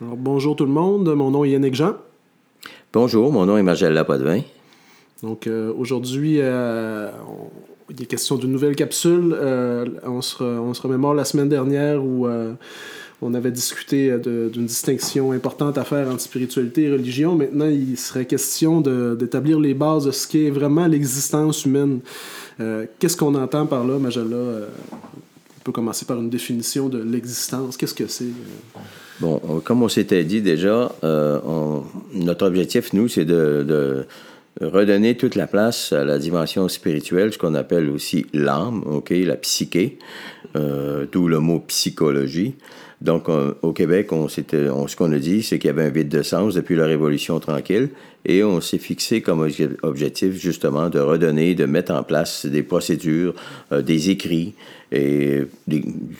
bonjour tout le monde, mon nom est Yannick Jean. Bonjour, mon nom est Margella Potvin. Donc euh, aujourd'hui, euh, il est question d'une nouvelle capsule. Euh, on, se on, se remémore la semaine dernière où on avait discuté d'une distinction importante à faire entre spiritualité et religion. Maintenant, il serait question d'établir les bases de ce qu'est vraiment l'existence humaine. Qu'est-ce qu'on entend par là, Magella? on peut commencer par une définition de l'existence. Qu'est-ce que c'est? Bon, comme on s'était dit déjà, euh, notre objectif, nous, c'est de, redonner toute la place à la dimension spirituelle, ce qu'on appelle aussi l'âme, ok, la psyché, euh, d'où le mot psychologie. Donc, au Québec, on, on, ce qu'on a dit, c'est qu'il y avait un vide de sens depuis la Révolution tranquille, et on s'est fixé comme objectif justement de redonner, de mettre en place des procédures, euh, des écrits, et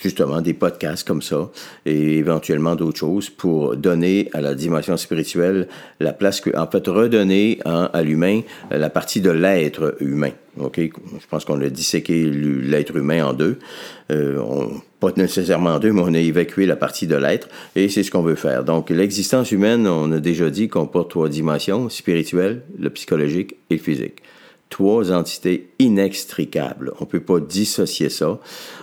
justement des podcasts comme ça, et éventuellement d'autres choses pour donner à la dimension spirituelle la place que, en fait, redonner à l'humain la partie de l'être humain. OK? Je pense qu'on a disséqué l'être humain en deux. Euh, pas nécessairement en deux, mais on a évacué la partie de l'être, et c'est ce qu'on veut faire. Donc, l'existence humaine, on a déjà dit, comporte trois dimensions, spirituelle, le psychologique et le physique trois entités inextricables. On ne peut pas dissocier ça.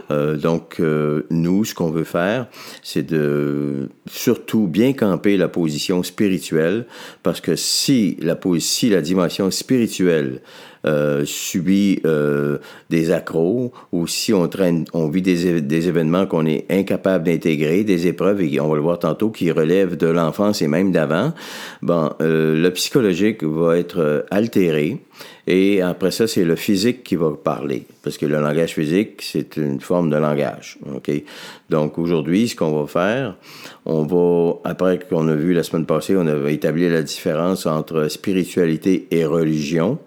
Euh, donc, euh, nous, ce qu'on veut faire, c'est de surtout bien camper la position spirituelle, parce que si la, si la dimension spirituelle euh, subit euh, des accros ou si on traîne, on vit des, des événements qu'on est incapable d'intégrer, des épreuves, et on va le voir tantôt, qui relèvent de l'enfance et même d'avant, bon, euh, le psychologique va être altéré. Et après ça, c'est le physique qui va parler, parce que le langage physique, c'est une forme de langage. OK? Donc aujourd'hui, ce qu'on va faire, on va, après qu'on a vu la semaine passée, on a établi la différence entre spiritualité et religion.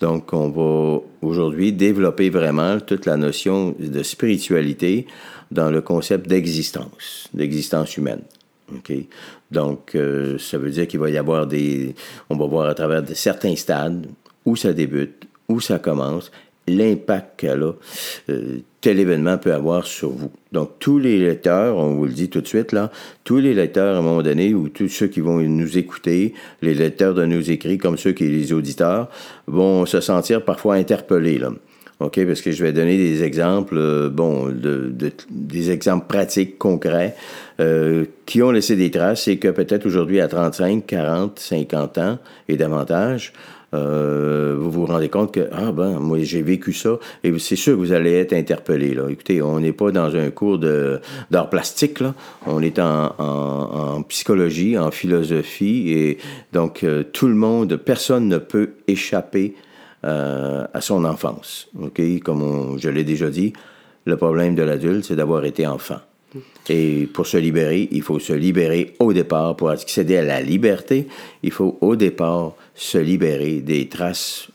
Donc, on va aujourd'hui développer vraiment toute la notion de spiritualité dans le concept d'existence, d'existence humaine. Donc, euh, ça veut dire qu'il va y avoir des. On va voir à travers de certains stades où ça débute, où ça commence, l'impact qu'elle a, euh, tel événement peut avoir sur vous. Donc, tous les lecteurs, on vous le dit tout de suite, là, tous les lecteurs, à un moment donné, ou tous ceux qui vont nous écouter, les lecteurs de nos écrits, comme ceux qui les auditeurs, vont se sentir parfois interpellés, là. OK? Parce que je vais donner des exemples, euh, bon, de, des exemples pratiques, concrets, euh, qui ont laissé des traces et que peut-être aujourd'hui, à 35, 40, 50 ans et davantage, euh, vous vous rendez compte que, ah ben, moi j'ai vécu ça, et c'est sûr que vous allez être interpellé. Là. Écoutez, on n'est pas dans un cours d'art plastique, là. on est en, en, psychologie, en philosophie, et donc euh, tout le monde, personne ne peut échapper euh, à son enfance. ok? Comme je l'ai déjà dit, le problème de l'adulte, c'est d'avoir été enfant. Et pour se libérer, il faut se libérer au départ. Pour accéder à la liberté, il faut au départ se libérer des traces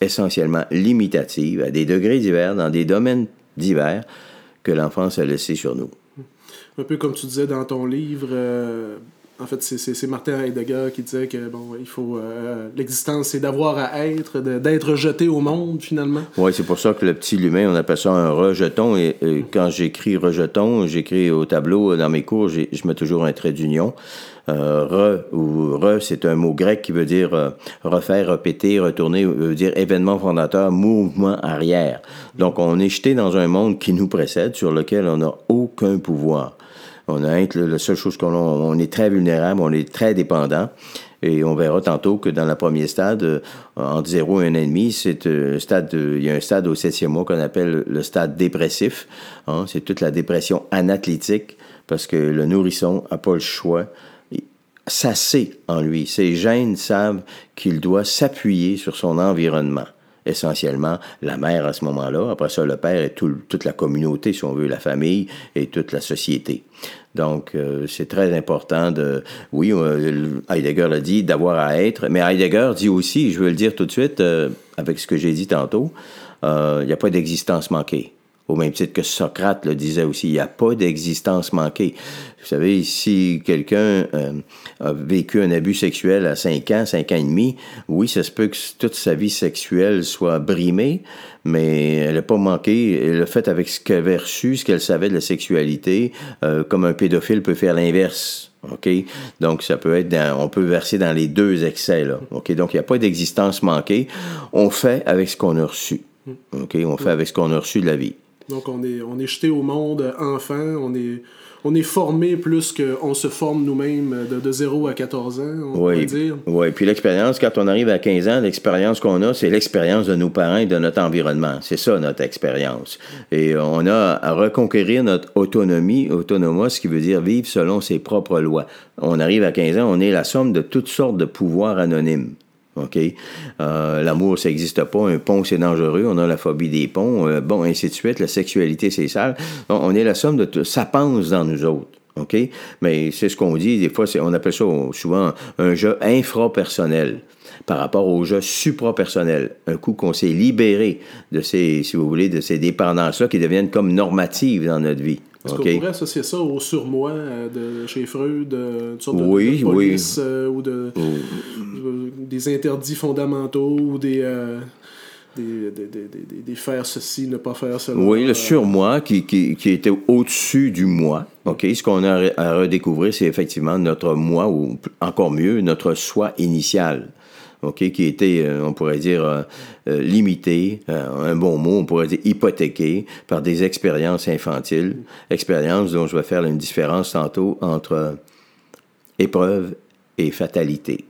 essentiellement limitatives à des degrés divers, dans des domaines divers que l'enfance a laissés sur nous. Un peu comme tu disais dans ton livre, euh, en fait, c'est Martin Heidegger qui disait que bon, il faut euh, l'existence, c'est d'avoir à être, d'être jeté au monde finalement. Oui, c'est pour ça que le petit humain, on appelle ça un rejeton. Et, quand j'écris rejeton, j'écris au tableau dans mes cours, je mets toujours un trait d'union. Euh, re ou re, c'est un mot grec qui veut dire euh, refaire, répéter, retourner, veut dire événement fondateur, mouvement arrière. Donc on est jeté dans un monde qui nous précède, sur lequel on n'a aucun pouvoir. On a la seule chose qu'on on est très vulnérable, on est très dépendant. Et on verra tantôt que dans le premier stade, euh, entre 0 et 1,5, c'est un stade, il y a un stade au septième mois qu'on appelle le stade dépressif. Hein. c'est toute la dépression anathlétique parce que le nourrisson n'a pas le choix ça sait en lui. Ses gènes savent qu'il doit s'appuyer sur son environnement. Essentiellement, la mère à ce moment-là, après ça, le père et toute la communauté, si on veut, la famille et toute la société. Donc, euh, c'est très important de, oui, euh, Heidegger l'a dit, d'avoir à être, mais Heidegger dit aussi, je veux le dire tout de suite, euh, avec ce que j'ai dit tantôt, il n'y a pas d'existence manquée. Au même titre que Socrate le disait aussi, il n'y a pas d'existence manquée. Vous savez, si quelqu'un euh, a vécu un abus sexuel à 5 ans, 5 ans et demi, oui, ça se peut que toute sa vie sexuelle soit brimée, mais elle n'a pas manqué. Elle a fait avec ce qu'elle avait reçu, ce qu'elle savait de la sexualité, euh, comme un pédophile peut faire l'inverse. OK? Donc, ça peut être on peut verser dans les deux excès, là. OK? Donc, il n'y a pas d'existence manquée. On fait avec ce qu'on a reçu. OK? On fait avec ce qu'on a reçu de la vie. Donc, on est, on est jeté au monde enfant, on est, on est formé plus qu'on se forme nous-mêmes de, de 0 à 14 ans, on oui. va dire. Oui, puis l'expérience, quand on arrive à 15 ans, l'expérience qu'on a, c'est l'expérience de nos parents et de notre environnement. C'est ça, notre expérience. Et on a à reconquérir notre autonomie, autonoma, ce qui veut dire vivre selon ses propres lois. On arrive à 15 ans, on est la somme de toutes sortes de pouvoirs anonymes. OK? Euh, L'amour, ça n'existe pas. Un pont, c'est dangereux. On a la phobie des ponts. Euh, bon, ainsi de suite. La sexualité, c'est sale. On, est la somme de tout. Ça pense dans nous autres. OK? Mais c'est ce qu'on dit. Des fois, on appelle ça souvent un jeu infrapersonnel par rapport au jeu suprapersonnel. Un coup qu'on s'est libéré de ces, si vous voulez, de ces dépendances-là qui deviennent comme normatives dans notre vie. Est-ce qu'on pourrait associer ça au surmoi euh, de chez Freud, de, une sorte de- Oui, de, police oui. euh, ou de, de- des interdits fondamentaux ou des, euh, des, des, des, faire ceci, ne pas faire cela. Oui, le Euh, surmoi qui, qui, qui était au-dessus du moi. OK? Ce qu'on a à redécouvrir, c'est effectivement notre moi, ou encore mieux, notre soi initial. OK? Qui était, euh, on pourrait dire, euh, euh, limité, un bon mot, on pourrait dire hypothéqué par des expériences infantiles. Expériences dont je vais faire une différence tantôt entre épreuve et fatalité.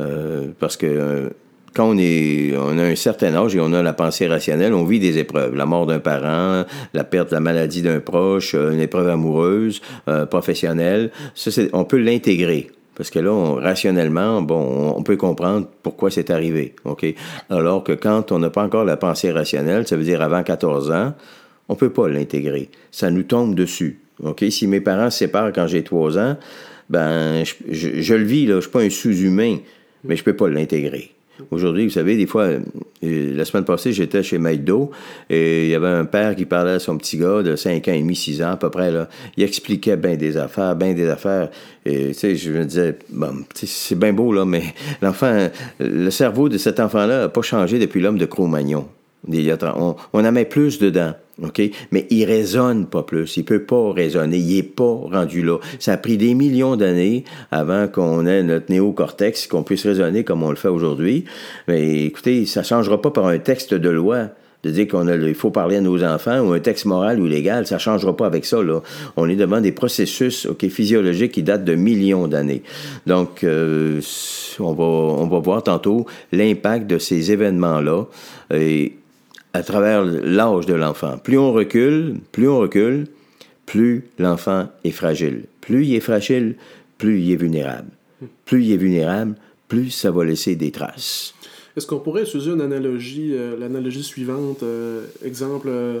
Euh, parce que quand on, est, on a un certain âge et on a la pensée rationnelle, on vit des épreuves. La mort d'un parent, la perte, la maladie d'un proche, une épreuve amoureuse, euh, professionnelle. Ça, on peut l'intégrer. Parce que là, on- rationnellement, bon, on, peut comprendre pourquoi c'est arrivé. OK? Alors que quand on n'a pas encore la pensée rationnelle, ça veut dire avant 14 ans, on peut pas l'intégrer. Ça nous tombe dessus. OK? Si mes parents se séparent quand j'ai 3 ans, ben, je, le vis, là. Je suis pas un sous-humain, mais je peux pas l'intégrer. Aujourd'hui, vous savez, des fois, euh, la semaine passée, j'étais chez Maïdo et il y avait un père qui parlait à son petit gars de 5 ans et demi, 6 ans à peu près. Il expliquait bien des affaires, bien des affaires. Et tu sais, je me disais, bon, c'est bien beau, là, mais l'enfant, le cerveau de cet enfant-là n'a pas changé depuis l'homme de Cro-Magnon. On, on en met plus dedans, OK? Mais il raisonne pas plus. Il peut pas raisonner. Il est pas rendu là. Ça a pris des millions d'années avant qu'on ait notre néocortex, qu'on puisse raisonner comme on le fait aujourd'hui. Mais écoutez, ça changera pas par un texte de loi de dire qu'on a, il faut parler à nos enfants ou un texte moral ou légal, ça changera pas avec ça. Là. On est devant des processus ok, physiologiques qui datent de millions d'années. Donc, euh, on, va, on va voir tantôt l'impact de ces événements-là et à travers l'âge de l'enfant. Plus on recule, plus on recule, plus l'enfant est fragile. Plus il est fragile, plus il est vulnérable. Plus il est vulnérable, plus ça va laisser des traces. Est-ce qu'on pourrait utiliser une analogie, euh, l'analogie suivante, euh, exemple, euh,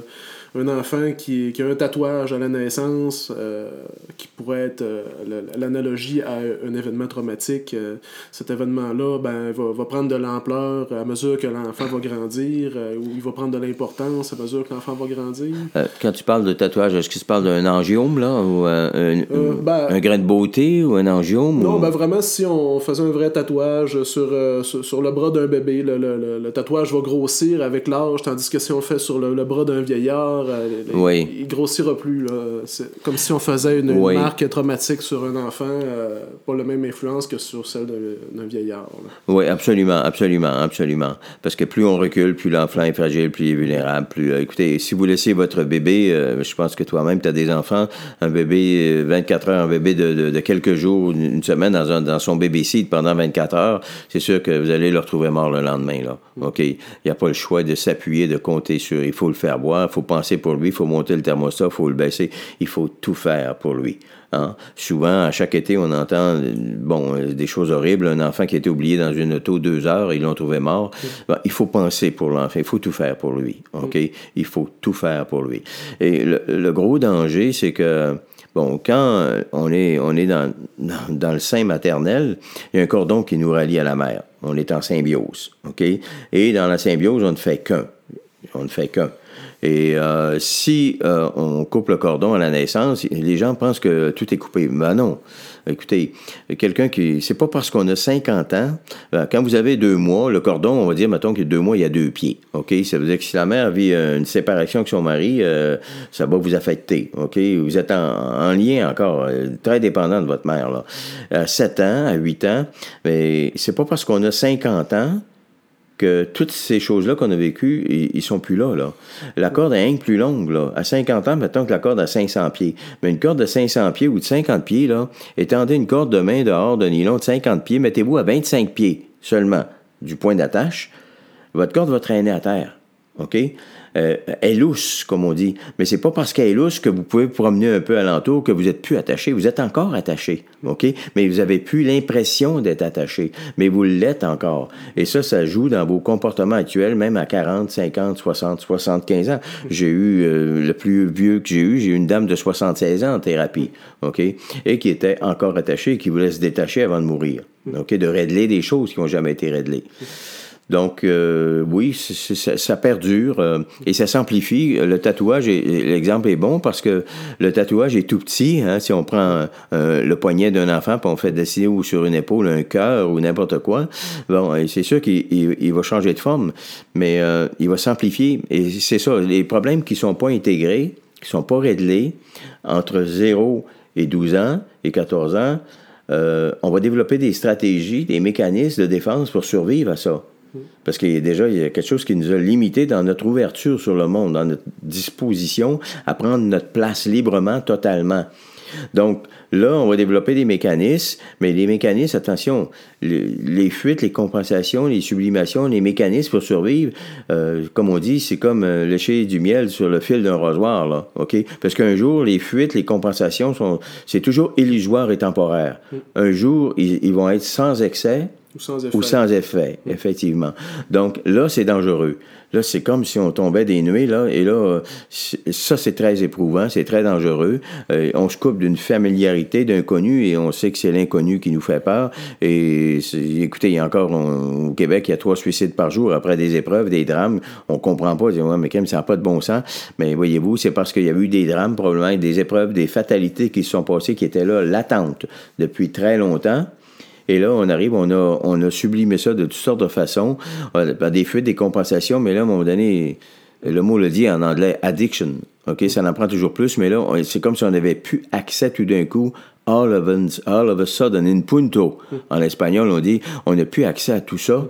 un enfant qui, qui a un tatouage à la naissance, euh, qui pourrait être euh, la- l'analogie à un événement traumatique. euh, cet événement-là ben, va, va prendre de l'ampleur à mesure que l'enfant va grandir, ou il va prendre de l'importance à mesure que l'enfant va grandir. Quand tu parles de tatouage, est-ce que tu parles d'un angiome, là, ou un, ben- un grain de beauté, ou un angiome? Non, ou- ben vraiment, si on faisait un vrai tatouage sur, sur, sur le bras d'un bébé, le, le- le- le tatouage va grossir avec l'âge, tandis que si on le fait sur le, le bras d'un vieillard, euh, Oui. il grossira plus. C'est comme si on faisait une, marque traumatique sur un enfant, euh, pas la même influence que sur celle d'un vieillard. là. Oui, absolument, absolument, absolument. Parce que plus on recule, plus l'enfant est fragile, plus il est vulnérable. Plus, euh, écoutez, si vous laissez votre bébé, euh, je pense que toi-même, tu as des enfants, un bébé euh, 24 heures, un bébé de, de- de quelques jours, une une semaine dans, un- dans son bébé seat pendant 24 heures, c'est sûr que vous allez le retrouver mort le lendemain. Là. OK? Il n'y a pas le choix de s'appuyer, de compter sur. Il faut le faire boire, il faut penser pour lui, il faut monter le thermostat, il faut le baisser. Il faut tout faire pour lui. Hein? Souvent, à chaque été, on entend bon, des choses horribles. Un enfant qui a été oublié dans une auto deux heures, ils l'ont trouvé mort. Ben, il faut penser pour l'enfant, il faut tout faire pour lui. OK? Il faut tout faire pour lui. Et le, le gros danger, c'est que Bon, quand on est, on est dans, dans, dans le sein maternel, il y a un cordon qui nous relie à la mère. On est en symbiose, OK? Et dans la symbiose, on ne fait qu'un. On ne fait qu'un. Et euh, si euh, on coupe le cordon à la naissance, les gens pensent que tout est coupé. Mais non. Écoutez, quelqu'un qui. C'est pas parce qu'on a 50 ans. Euh, quand vous avez deux mois, le cordon, on va dire, mettons a deux mois, il y a deux pieds. OK? Ça veut dire que si la mère vit une séparation avec son mari, ça va vous affecter. OK? Vous êtes en, lien encore, très dépendant de votre mère. Là. À 7 ans, à 8 ans, mais c'est pas parce qu'on a 50 ans que toutes ces choses-là qu'on a vécues, ils, sont plus là, là. La corde est un plus longue, là. À 50 ans, mettons que la corde a 500 pieds. Mais une corde de 500 pieds ou de 50 pieds, là, étendez une corde de main dehors de nylon de 50 pieds, mettez-vous à 25 pieds seulement du point d'attache, votre corde va traîner à terre. OK? Euh, est lousse, comme on dit. Mais c'est pas parce qu'elle est lousse que vous pouvez promener un peu alentour que vous êtes plus attaché. Vous êtes encore attaché, OK? Mais vous avez plus l'impression d'être attaché. Mais vous l'êtes encore. Et ça, ça joue dans vos comportements actuels, même à 40, 50, 60, 75 ans. J'ai eu, euh, le plus vieux que j'ai eu, j'ai eu une dame de 76 ans en thérapie, OK? Et qui était encore attachée qui voulait se détacher avant de mourir. OK? De régler des choses qui n'ont jamais été réglées. Donc, euh, oui, ça, perdure euh, et ça s'amplifie. Le tatouage, l'exemple est bon parce que le tatouage est tout petit. Hein, si on prend euh, le poignet d'un enfant puis on fait dessiner ou sur une épaule un cœur ou n'importe quoi, bon, c'est sûr qu'il va changer de forme, mais il va s'amplifier. Et c'est ça, les problèmes qui sont pas intégrés, qui sont pas réglés entre 0 et 12 ans et 14 ans, on va développer des stratégies, des mécanismes de défense pour survivre à ça. Parce qu'il y a déjà il y a quelque chose qui nous a limité dans notre ouverture sur le monde, dans notre disposition à prendre notre place librement, totalement. Donc là, on va développer des mécanismes, mais les mécanismes, attention, les, fuites, les compensations, les sublimations, les mécanismes pour survivre, euh, comme on dit, c'est comme euh, lécher du miel sur le fil d'un rasoir, là, OK? Parce qu'un jour, les fuites, les compensations, sont, c'est toujours illusoire et temporaire. Un jour, ils vont être sans excès, ou sans effet. Ou sans effet, effectivement. Donc là, c'est dangereux. Là, c'est comme si on tombait des nuées, là, et là, ça, c'est très éprouvant, c'est très dangereux. Euh, on se coupe d'une familiarité, d'un connu, et on sait que c'est l'inconnu qui nous fait peur. Et écoutez, il y a encore, au Québec, il y a trois suicides par jour après des épreuves, des drames. On comprend pas, on dit, ouais, mais quand ça n'a pas de bon sens. Mais voyez-vous, c'est parce qu'il y a eu des drames, probablement, des épreuves, des fatalités qui se sont passées, qui étaient là, latentes, depuis très longtemps. Et là, on arrive, on a, on a sublimé ça de toutes sortes de façons, euh, par des fuites, des compensations, mais là, à un moment donné, le mot le dit en anglais, addiction. OK, ça en prend toujours plus, mais là, c'est comme si on avait plus accès tout d'un coup all of, all of a sudden, in punto. En espagnol, on dit, on n'a plus accès à tout ça.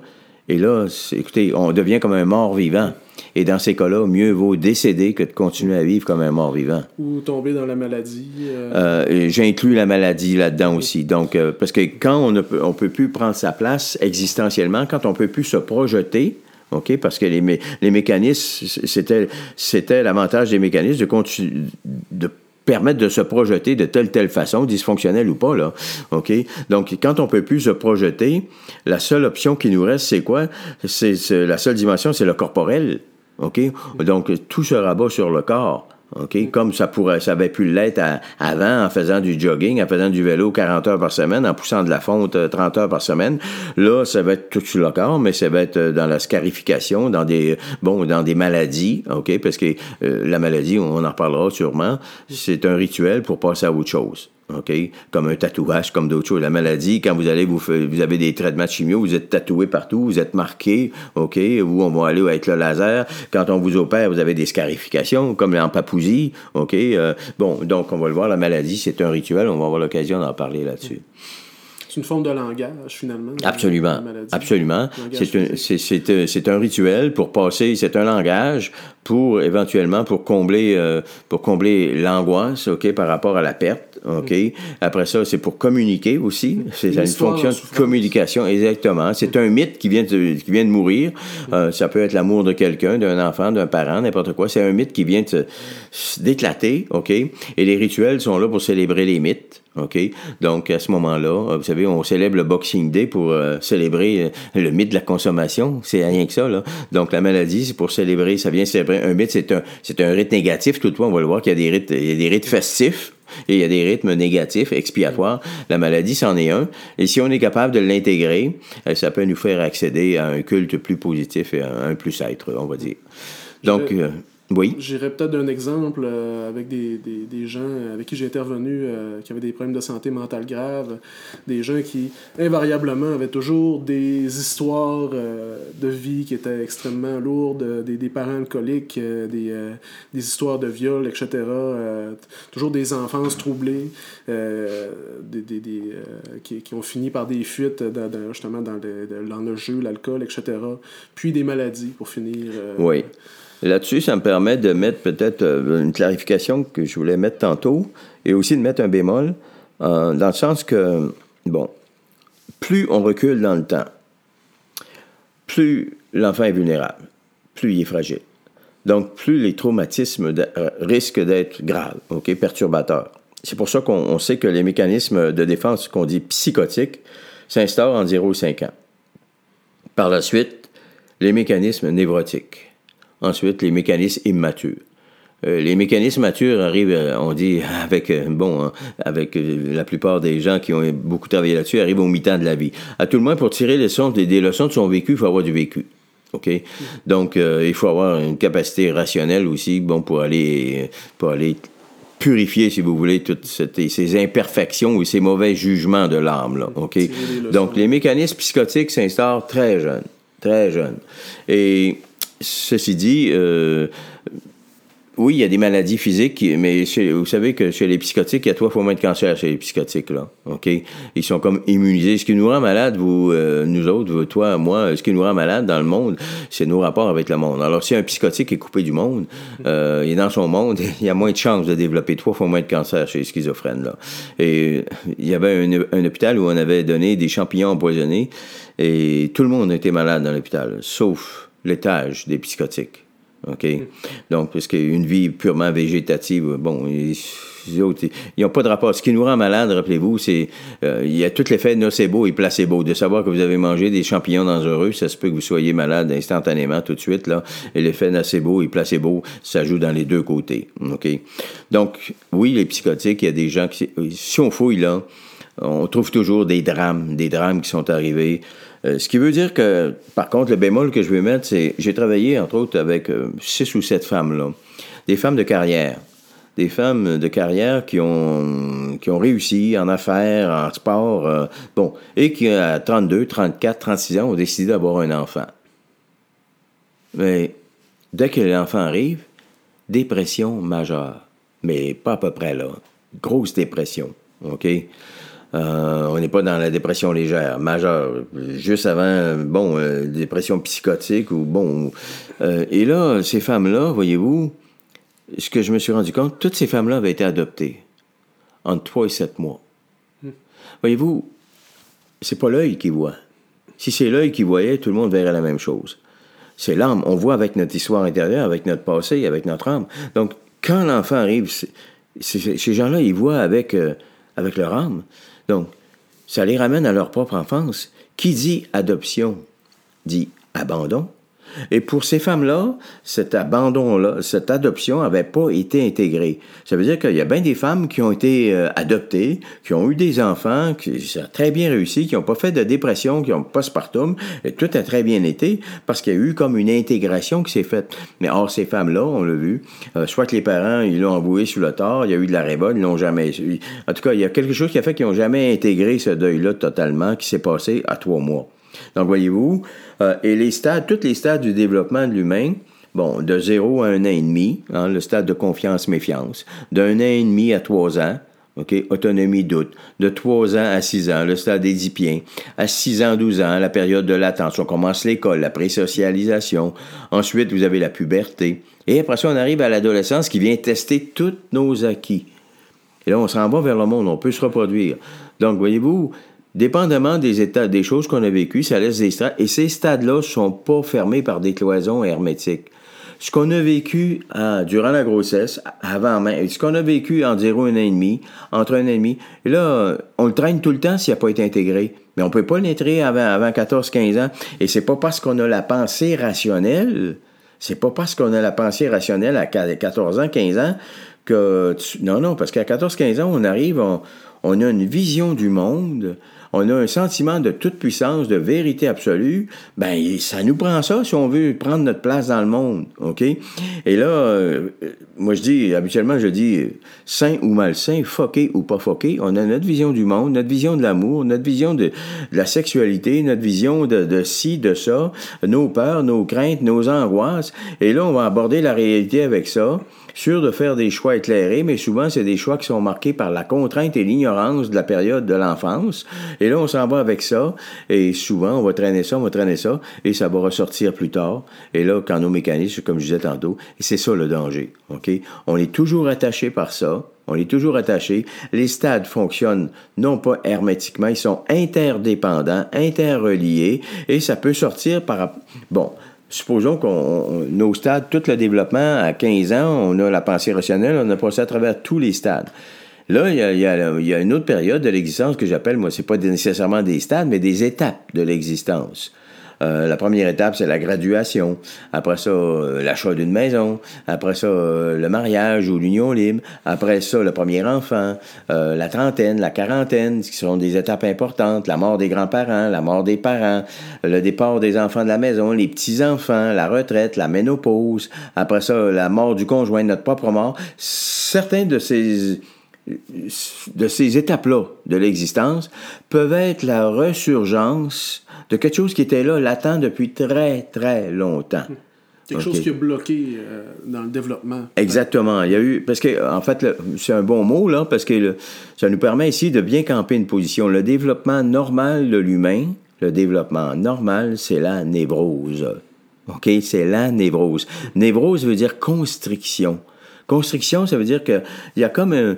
Et là, écoutez, on devient comme un mort vivant. Et dans ces cas-là, mieux vaut décéder que de continuer à vivre comme un mort-vivant. Ou tomber dans la maladie. Euh... euh J'inclus la maladie là-dedans aussi. Donc, euh, parce que quand on ne peut, on peut plus prendre sa place existentiellement, quand on peut plus se projeter, OK? Parce que les, les mécanismes, c'était, c'était l'avantage des mécanismes de, de permettre de se projeter de telle telle façon, dysfonctionnelle ou pas, là. OK? Donc, quand on peut plus se projeter, la seule option qui nous reste, c'est quoi? C'est, la seule dimension, c'est le corporel. OK? Donc, tout se rabat sur le corps. OK? Comme ça pourrait, ça avait pu l'être avant en faisant du jogging, en faisant du vélo 40 heures par semaine, en poussant de la fonte 30 euh, heures par semaine. Là, ça va être tout sur le corps, mais ça va être euh, dans la scarification, dans des, bon, dans des maladies, OK? Parce que euh, la maladie, on en reparlera sûrement, c'est un rituel pour passer à autre chose. OK? Comme un tatouage, comme d'autres choses. La maladie, quand vous allez vous vous avez des traitements de chimio, vous êtes tatoué partout, vous êtes marqué, OK? Ou on va aller avec le laser. Quand on vous opère, vous avez des scarifications, comme en Papousie, OK? Euh, bon, donc on va le voir, la maladie, c'est un rituel, on va avoir l'occasion d'en parler là-dessus. C'est une forme de langage, finalement. Absolument. Absolument. C'est un, c'est un rituel pour passer, c'est un langage pour éventuellement pour combler, euh, pour combler l'angoisse, OK, par rapport à la perte OK? Après ça, c'est pour communiquer aussi. C'est une fonction de communication, exactement. C'est un mythe qui vient de, qui vient de mourir. Euh, ça peut être l'amour de quelqu'un, d'un enfant, d'un parent, n'importe quoi. C'est un mythe qui vient d'éclater, OK? Et les rituels sont là pour célébrer les mythes. OK? Donc, à ce moment-là, euh, vous savez, on célèbre le Boxing Day pour euh, célébrer le mythe de la consommation. C'est rien que ça, là. Donc, la maladie, c'est pour célébrer, ça vient célébrer un mythe, c'est un, c'est un rite négatif. Toutefois, on va le voir qu'il y a des rites, il y a des rites festifs. Et il y a des rythmes négatifs, expiatoires. La maladie, c'en est un. Et si on est capable de l'intégrer, euh, ça peut nous faire accéder à un culte plus positif et à un plus être, on va dire. Donc, euh, Oui. J'irais peut-être d'un exemple euh, avec des, des, des, gens avec qui j'ai intervenu euh, qui avaient des problèmes de santé mentale graves, des gens qui invariablement avaient toujours des histoires euh, de vie qui étaient extrêmement lourdes, des, des parents alcooliques, des, des histoires de viol, etc. toujours des enfances troublées, des, des, des qui, qui, ont fini par des fuites dans, dans, justement dans le, dans le jeu, l'alcool, etc. Puis des maladies pour finir. oui. Là-dessus, ça me permet de mettre peut-être euh, une clarification que je voulais mettre tantôt et aussi de mettre un bémol, euh, dans le sens que, bon, plus on recule dans le temps, plus l'enfant est vulnérable, plus il est fragile. Donc, plus les traumatismes euh, risquent d'être graves, OK, perturbateurs. C'est pour ça qu'on sait que les mécanismes de défense qu'on dit psychotiques s'instaurent en 0 5 ans. Par la suite, les mécanismes névrotiques. Ensuite, les mécanismes immatures. Euh, les mécanismes matures arrivent, euh, on dit, avec, euh, bon, hein, avec la plupart des gens qui ont beaucoup travaillé là-dessus, arrivent au mi-temps de la vie. À tout le moins, pour tirer les leçons, des, leçons de son vécu, il faut avoir du vécu. OK? Donc, il faut avoir une capacité rationnelle aussi, bon, pour aller, pour aller purifier, si vous voulez, toutes ces imperfections ou ces mauvais jugements de l'âme. OK? Donc, les mécanismes psychotiques s'installent très jeunes. Très jeunes. Et Ceci dit, euh, oui, il y a des maladies physiques, mais vous savez que chez les psychotiques, il y a trois fois moins de cancer chez les psychotiques, là. OK? Ils sont comme immunisés. Ce qui nous rend malade, vous, euh, nous autres, toi, moi, ce qui nous rend malade dans le monde, c'est nos rapports avec le monde. Alors, si un psychotique est coupé du monde, euh, il est dans son monde, il y a moins de chances de développer trois fois moins de cancer chez les schizophrènes, là. Et il y avait un hôpital où on avait donné des champignons empoisonnés et tout le monde était malade dans l'hôpital, sauf l'étage des psychotiques. OK? Donc, parce qu'une vie purement végétative, bon, ils n'ont pas de rapport. Ce qui nous rend malade, rappelez-vous, c'est euh, il y a tout l'effet nocebo et placebo. De savoir que vous avez mangé des champignons dangereux, ça se peut que vous soyez malade instantanément, tout de suite, là. Et l'effet nocebo et placebo, ça joue dans les deux côtés. OK? Donc, oui, les psychotiques, il y a des gens qui... Si on fouille, là, on trouve toujours des drames, des drames qui sont arrivés. Euh, ce qui veut dire que, par contre, le bémol que je vais mettre, c'est j'ai travaillé, entre autres, avec euh, six ou sept femmes, là. Des femmes de carrière. Des femmes de carrière qui ont, qui ont réussi en affaires, en sport, euh, bon, et qui, à 32, 34, 36 ans, ont décidé d'avoir un enfant. Mais dès que l'enfant arrive, dépression majeure. Mais pas à peu près, là. Grosse dépression. OK? Euh, on n'est pas dans la dépression légère, majeure. Juste avant, bon, euh, dépression psychotique ou bon. Euh, et là, ces femmes-là, voyez-vous, ce que je me suis rendu compte, toutes ces femmes-là avaient été adoptées entre 3 et 7 mois. Hmm. Voyez-vous, c'est pas l'œil qui voit. Si c'est l'œil qui voyait, tout le monde verrait la même chose. C'est l'âme. On voit avec notre histoire intérieure, avec notre passé, avec notre âme. Donc, quand l'enfant arrive, ces gens-là, ils voient avec, avec leur âme. Donc, ça les ramène à leur propre enfance. Qui dit adoption dit abandon. Et pour ces femmes-là, cet abandon-là, cette adoption n'avait pas été intégrée. Ça veut dire qu'il y a bien des femmes qui ont été euh, adoptées, qui ont eu des enfants, qui ça a très bien réussi, qui n'ont pas fait de dépression, qui n'ont pas postpartum, et tout a très bien été parce qu'il y a eu comme une intégration qui s'est faite. Mais or, ces femmes-là, on l'a vu, euh, soit que les parents, ils l'ont envoyé sous le tort, il y a eu de la révolte, ils l'ont jamais... En tout cas, il y a quelque chose qui a fait qu'ils n'ont jamais intégré ce deuil-là totalement, qui s'est passé à trois mois. Donc, voyez-vous, euh, et les stades, tous les stades du développement de l'humain, bon, de 0 à un an et demi, hein, le stade de confiance-méfiance, d'un an et demi à trois ans, OK, autonomie, doute. De 3 ans à 6 ans, le stade édipien. À 6 ans, 12 ans, la période de latence. On commence l'école, la présocialisation. Ensuite, vous avez la puberté. Et après ça, on arrive à l'adolescence qui vient tester tous nos acquis. Et là, on s'en va vers le monde, on peut se reproduire. Donc, voyez-vous, Dépendamment des états, des choses qu'on a vécues, ça laisse des stades. Et ces stades-là sont pas fermés par des cloisons hermétiques. Ce qu'on a vécu durant la grossesse, avant ce qu'on a vécu en 0 et un an et demi, entre un an et demi, et là, on le traîne tout le temps s'il n'a pas été intégré. Mais on peut pas l'intégrer avant, avant 14-15 ans. Et c'est pas parce qu'on a la pensée rationnelle, c'est pas parce qu'on a la pensée rationnelle à 14 ans, 15 ans, que... non, non, parce qu'à 14-15 ans, on arrive, on, on a une vision du monde, on a un sentiment de toute puissance, de vérité absolue, ben ça nous prend ça si on veut prendre notre place dans le monde, OK? Et là, euh, moi je dis, habituellement je dis, saint ou malsain, foqué ou pas foqué, on a notre vision du monde, notre vision de l'amour, notre vision de, la sexualité, notre vision de, de ci, de ça, nos peurs, nos craintes, nos angoisses, et là on va aborder la réalité avec ça sûr de faire des choix éclairés, mais souvent, c'est des choix qui sont marqués par la contrainte et l'ignorance de la période de l'enfance. Et là, on s'en va avec ça, et souvent, on va traîner ça, on va traîner ça, et ça va ressortir plus tard. Et là, quand nos mécanismes, comme je disais tantôt, c'est ça le danger. OK? On est toujours attaché par ça. On est toujours attaché. Les stades fonctionnent non pas hermétiquement, ils sont interdépendants, interreliés, et ça peut sortir par... Bon, supposons qu'on nos stades, tout le développement, à 15 ans, on a la pensée rationnelle, on a passé à travers tous les stades. Là, il y a, il y a une autre période de l'existence que j'appelle, moi, c'est pas nécessairement des stades, mais des étapes de l'existence. Euh, la première étape, c'est la graduation. Après ça, euh, l'achat d'une maison. Après ça, euh, le mariage ou l'union libre. Après ça, le premier enfant. la trentaine, la quarantaine, qui sont des étapes importantes. La mort des grands-parents, la mort des parents, le départ des enfants de la maison, les petits-enfants, la retraite, la ménopause. Après ça, la mort du conjoint, notre propre mort. Certains de ces de ces étapes-là de l'existence peuvent être la ressurgence de quelque chose qui était là, latent depuis très, très longtemps. Quelque chose qui a bloqué euh, dans le développement. Exactement. Il y a eu. Parce que, en fait, c'est un bon mot, là, parce que ça nous permet ici de bien camper une position. Le développement normal de l'humain, le développement normal, c'est la névrose. OK? C'est la névrose. Névrose veut dire constriction. Constriction, ça veut dire qu'il y a comme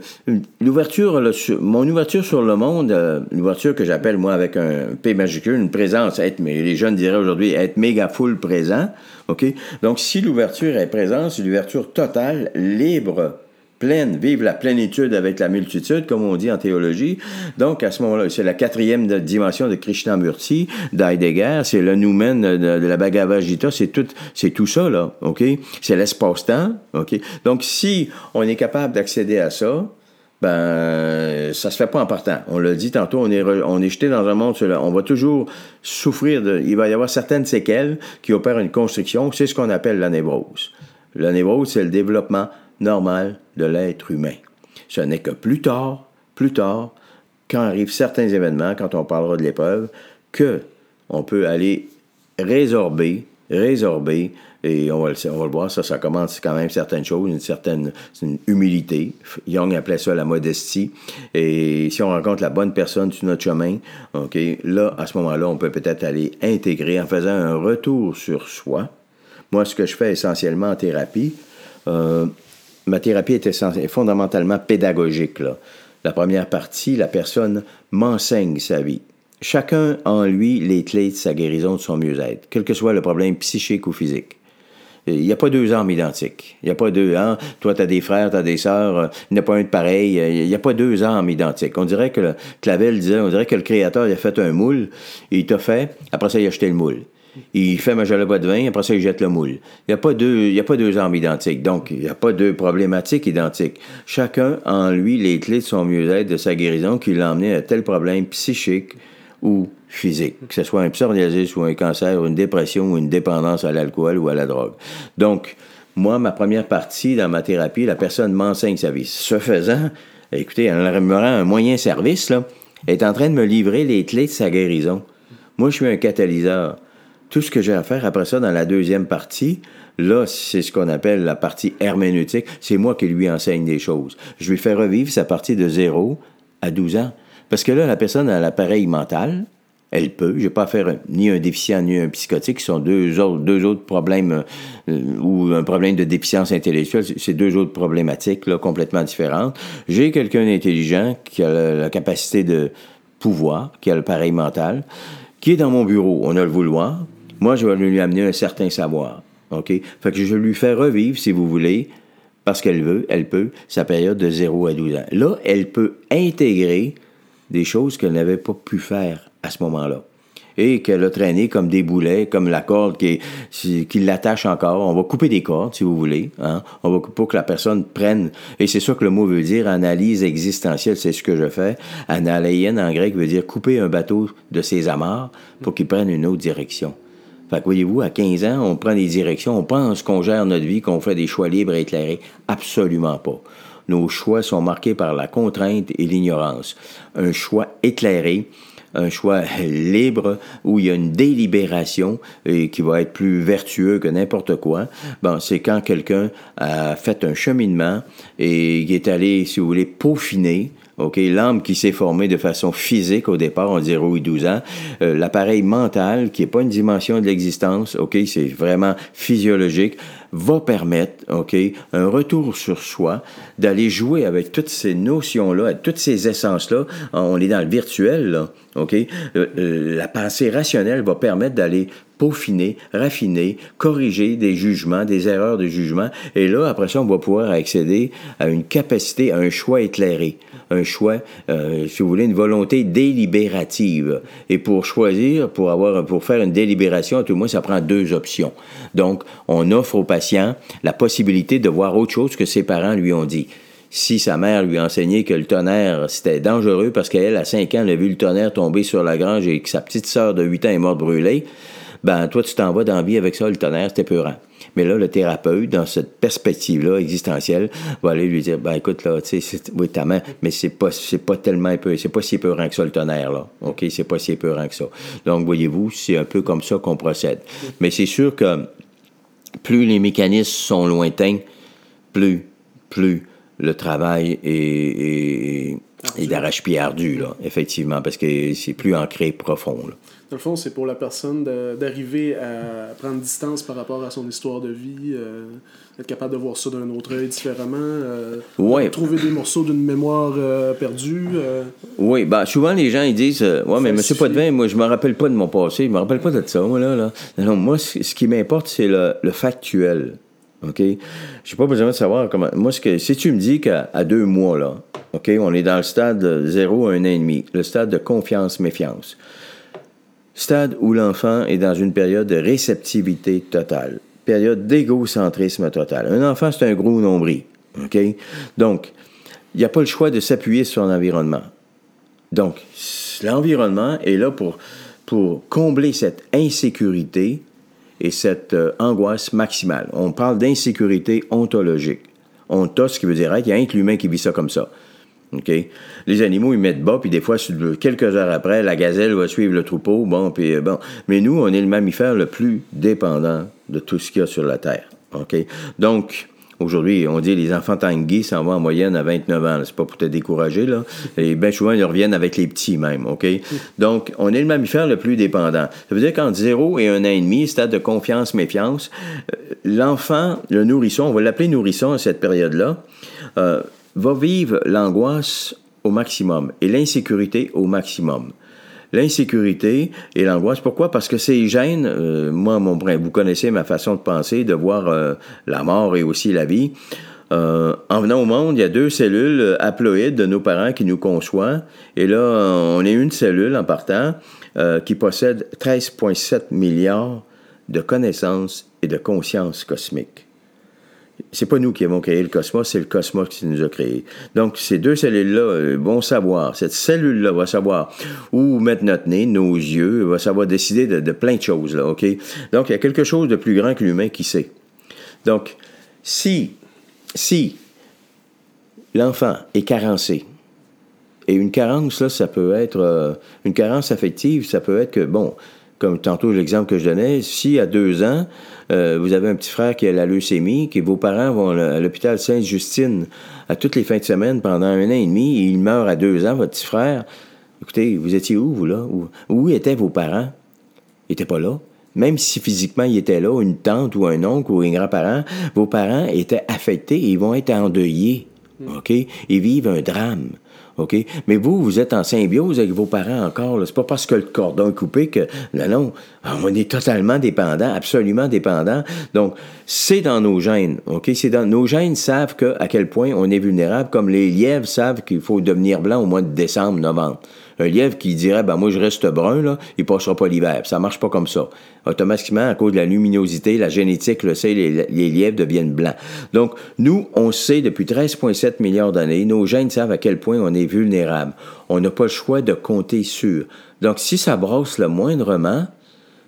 l'ouverture, mon ouverture sur le monde, euh, l'ouverture que j'appelle moi avec un P majuscule, une présence, être, mais les jeunes diraient aujourd'hui être méga full présent. OK? Donc, si l'ouverture est présente, c'est l'ouverture totale, libre, pleine, vive la plénitude avec la multitude, comme on dit en théologie. Donc, à ce moment-là, c'est la quatrième dimension de Krishnamurti, d'Heidegger, c'est le noumen de, de, la Bhagavad Gita, c'est tout, c'est tout ça, là, OK? C'est l'espace-temps, OK? Donc, si on est capable d'accéder à ça, ben, ça se fait pas en partant. On l'a dit tantôt, on est, on est jeté dans un monde, on va toujours souffrir de, il va y avoir certaines séquelles qui opèrent une construction, c'est ce qu'on appelle la névrose. La névrose, c'est le développement normal de l'être humain. Ce n'est que plus tard, plus tard, quand arrivent certains événements, quand on parlera de l'épreuve, que on peut aller résorber, résorber, et on va, le, voir, ça, ça commence quand même certaines choses, une certaine humilité. Young appelait ça la modestie. Et si on rencontre la bonne personne sur notre chemin, OK, là, à ce moment-là, on peut peut-être aller intégrer en faisant un retour sur soi. Moi, ce que je fais essentiellement en thérapie, euh, ma thérapie est, fondamentalement pédagogique. La première partie, la personne m'enseigne sa vie. Chacun en lui les clés de sa guérison, de son mieux-être, quel que soit le problème psychique ou physique. Il n'y a pas deux âmes identiques. Il n'y a pas deux âmes. Toi, tu as des frères, tu as des sœurs. Euh, il n'y a pas un de pareil. Il n'y a pas deux âmes identiques. On dirait que Clavel disait, on dirait que le créateur a fait un moule, il t'a fait, après ça, il a jeté le moule. Il fait ma bois de vin, après ça, il jette le moule. Il n'y a, pas deux, il a pas deux armes identiques. Donc, il n'y a pas deux problématiques identiques. Chacun en lui les clés de son mieux-être, de sa guérison, qui l'a emmené à tel problème psychique ou physique, que ce soit un psoriasis ou un cancer, ou une dépression ou une dépendance à l'alcool ou à la drogue. Donc, moi, ma première partie dans ma thérapie, la personne m'enseigne sa vie. Ce faisant, écoutez, elle me rend un moyen service, là, est en train de me livrer les clés de sa guérison. Moi, je suis un catalyseur. Tout ce que j'ai à faire après ça dans la deuxième partie, là, c'est ce qu'on appelle la partie herméneutique. C'est moi qui lui enseigne des choses. Je lui fais revivre sa partie de 0 à 12 ans. Parce que là, la personne a l'appareil mental, elle peut. Je n'ai pas à faire ni un déficient ni un psychotique, qui sont deux autres, problèmes, euh, ou un problème de déficience intellectuelle. C'est deux autres problématiques là, complètement différentes. J'ai quelqu'un d'intelligent qui a la, la, capacité de pouvoir, qui a l'appareil mental, qui est dans mon bureau. On a le vouloir, moi, je vais lui amener un certain savoir. OK? Fait que je lui fais revivre, si vous voulez, parce qu'elle veut, elle peut, sa période de 0 à 12 ans. Là, elle peut intégrer des choses qu'elle n'avait pas pu faire à ce moment-là. et qu'elle a traîné comme des boulets, comme la corde qui, qui l'attache encore. On va couper des cordes, si vous voulez, hein? on va, pour que la personne prenne, et c'est ça que le mot veut dire, analyse existentielle, c'est ce que je fais. Analéien en grec veut dire couper un bateau de ses amarres pour qu'il prenne une autre direction. Fait que voyez-vous, à 15 ans, on prend des directions, on pense qu'on gère notre vie, qu'on fait des choix libres et éclairés. Absolument pas. Nos choix sont marqués par la contrainte et l'ignorance. Un choix éclairé, un choix libre où il y a une délibération et qui va être plus vertueux que n'importe quoi. Bon, c'est quand quelqu'un a fait un cheminement et qui est allé, si vous voulez, peaufiner OK, l'âme qui s'est formée de façon physique au départ, on 0 et 12 ans, euh, l'appareil mental qui n'est pas une dimension de l'existence, OK, c'est vraiment physiologique, va permettre, OK, un retour sur soi, d'aller jouer avec toutes ces notions-là, toutes ces essences-là. On est dans le virtuel, là, OK? Euh, euh, la pensée rationnelle va permettre d'aller peaufiner, raffiner, corriger des jugements, des erreurs de jugement. Et là, après ça, on va pouvoir accéder à une capacité, à un choix éclairé, un choix, euh, si vous voulez, une volonté délibérative. Et pour choisir, pour avoir, pour faire une délibération, tout le moins, ça prend deux options. Donc, on offre au patient la possibilité de voir autre chose que ses parents lui ont dit si sa mère lui a enseigné que le tonnerre, c'était dangereux parce qu'elle, à 5 ans, elle a vu le tonnerre tomber sur la grange et que sa petite sœur de 8 ans est morte brûlée, ben toi, tu t'en vas dans la vie avec ça, le tonnerre, c'était peurant. Mais là, le thérapeute, dans cette perspective-là existentielle, va aller lui dire, ben écoute, là, tu sais, oui, ta main, mais c'est pas, c'est pas tellement c'est pas si peurant que ça, le tonnerre, là. OK? C'est pas si peurant que ça. Donc, voyez-vous, c'est un peu comme ça qu'on procède. Mais c'est sûr que plus les mécanismes sont lointains, plus, plus le travail est, est, d'arrache-pied ardu, là, effectivement, parce que c'est plus ancré profond. Là. Dans le fond, c'est pour la personne d'arriver à prendre distance par rapport à son histoire de vie, euh, être capable de voir ça d'un autre œil différemment, euh, trouver des morceaux d'une mémoire euh, perdue. Oui, ben, souvent les gens ils disent Ouais, mais monsieur Potvin, moi je me rappelle pas de mon passé, je me rappelle pas de ça, moi là. là. Non, moi, ce qui m'importe, c'est le, le factuel. OK? Je n'ai pas besoin de savoir comment. Moi, ce que, si tu me dis qu'à deux mois, là, OK, on est dans le stade de 0 à 1 an et demi, le stade de confiance-méfiance. Stade où l'enfant est dans une période de réceptivité totale, période d'égocentrisme total. Un enfant, c'est un gros nombril. Donc, il n'y a pas le choix de s'appuyer sur l'environnement. Donc, l'environnement est là pour, combler cette insécurité et cette euh, angoisse maximale. On parle d'insécurité ontologique. Ontos, ce qui veut dire être, il y a un l'humain qui vit ça comme ça. OK? Les animaux, ils mettent bas, puis des fois, quelques heures après, la gazelle va suivre le troupeau. Bon, puis euh, bon. Mais nous, on est le mammifère le plus dépendant de tout ce qu'il y a sur la Terre. OK? Donc, Aujourd'hui, on dit les enfants tanguis s'en vont en moyenne à 29 ans. C'est pas pour te décourager, là. Et bien souvent, ils reviennent avec les petits même, OK? Donc, on est le mammifère le plus dépendant. Ça veut dire qu'entre 0 et un an et demi, stade de confiance-méfiance, euh, l'enfant, le nourrisson, on va l'appeler nourrisson à cette période-là, euh, va vivre l'angoisse au maximum et l'insécurité au maximum l'insécurité et l'angoisse. Pourquoi? Parce que ces gènes, euh, moi, mon, vous connaissez ma façon de penser, de voir euh, la mort et aussi la vie. Euh, en venant au monde, il y a deux cellules haploïdes de nos parents qui nous conçoivent. Et là, on est une cellule en partant qui possède 13,7 milliards de connaissances et de conscience cosmique c'est pas nous qui avons créé le cosmos, c'est le cosmos qui nous a créé. Donc, ces deux cellules-là euh, vont savoir, cette cellule-là va savoir où mettre notre nez, nos yeux, va savoir décider de, plein de choses, là, OK? Donc, il y a quelque chose de plus grand que l'humain qui sait. Donc, si, si l'enfant est carencé, et une carence, là, ça peut être, euh, une carence affective, ça peut être que, bon, comme tantôt l'exemple que je donnais, si à deux ans, euh, vous avez un petit frère qui a la leucémie, que vos parents vont à l'hôpital Sainte-Justine à toutes les fins de semaine pendant un an et demi, et il meurt à deux ans, votre petit frère, écoutez, vous étiez où, vous, là? Où, où étaient vos parents? Ils n'étaient pas là. Même si physiquement ils étaient là, une tante ou un oncle ou un grand-parent, vos parents étaient affectés et ils vont être endeuillés. OK? Ils vivent un drame. Mais vous, vous êtes en symbiose avec vos parents encore. C'est pas parce que le cordon est coupé que. Non, non. On est totalement dépendant, absolument dépendant. Donc, c'est dans nos gènes. OK? C'est dans nos gènes savent que, à quel point on est vulnérable, comme les lièvres savent qu'il faut devenir blanc au mois de décembre, novembre. Un lièvre qui dirait, ben moi je reste brun, là, il passera pas l'hiver. Ça marche pas comme ça. Automatiquement, à cause de la luminosité, la génétique le sait, les, les lièvres deviennent blancs. Donc, nous, on sait depuis 13,7 milliards d'années, nos gènes savent à quel point on est vulnérable. On n'a pas le choix de compter sur. Donc, si ça brosse le moindrement,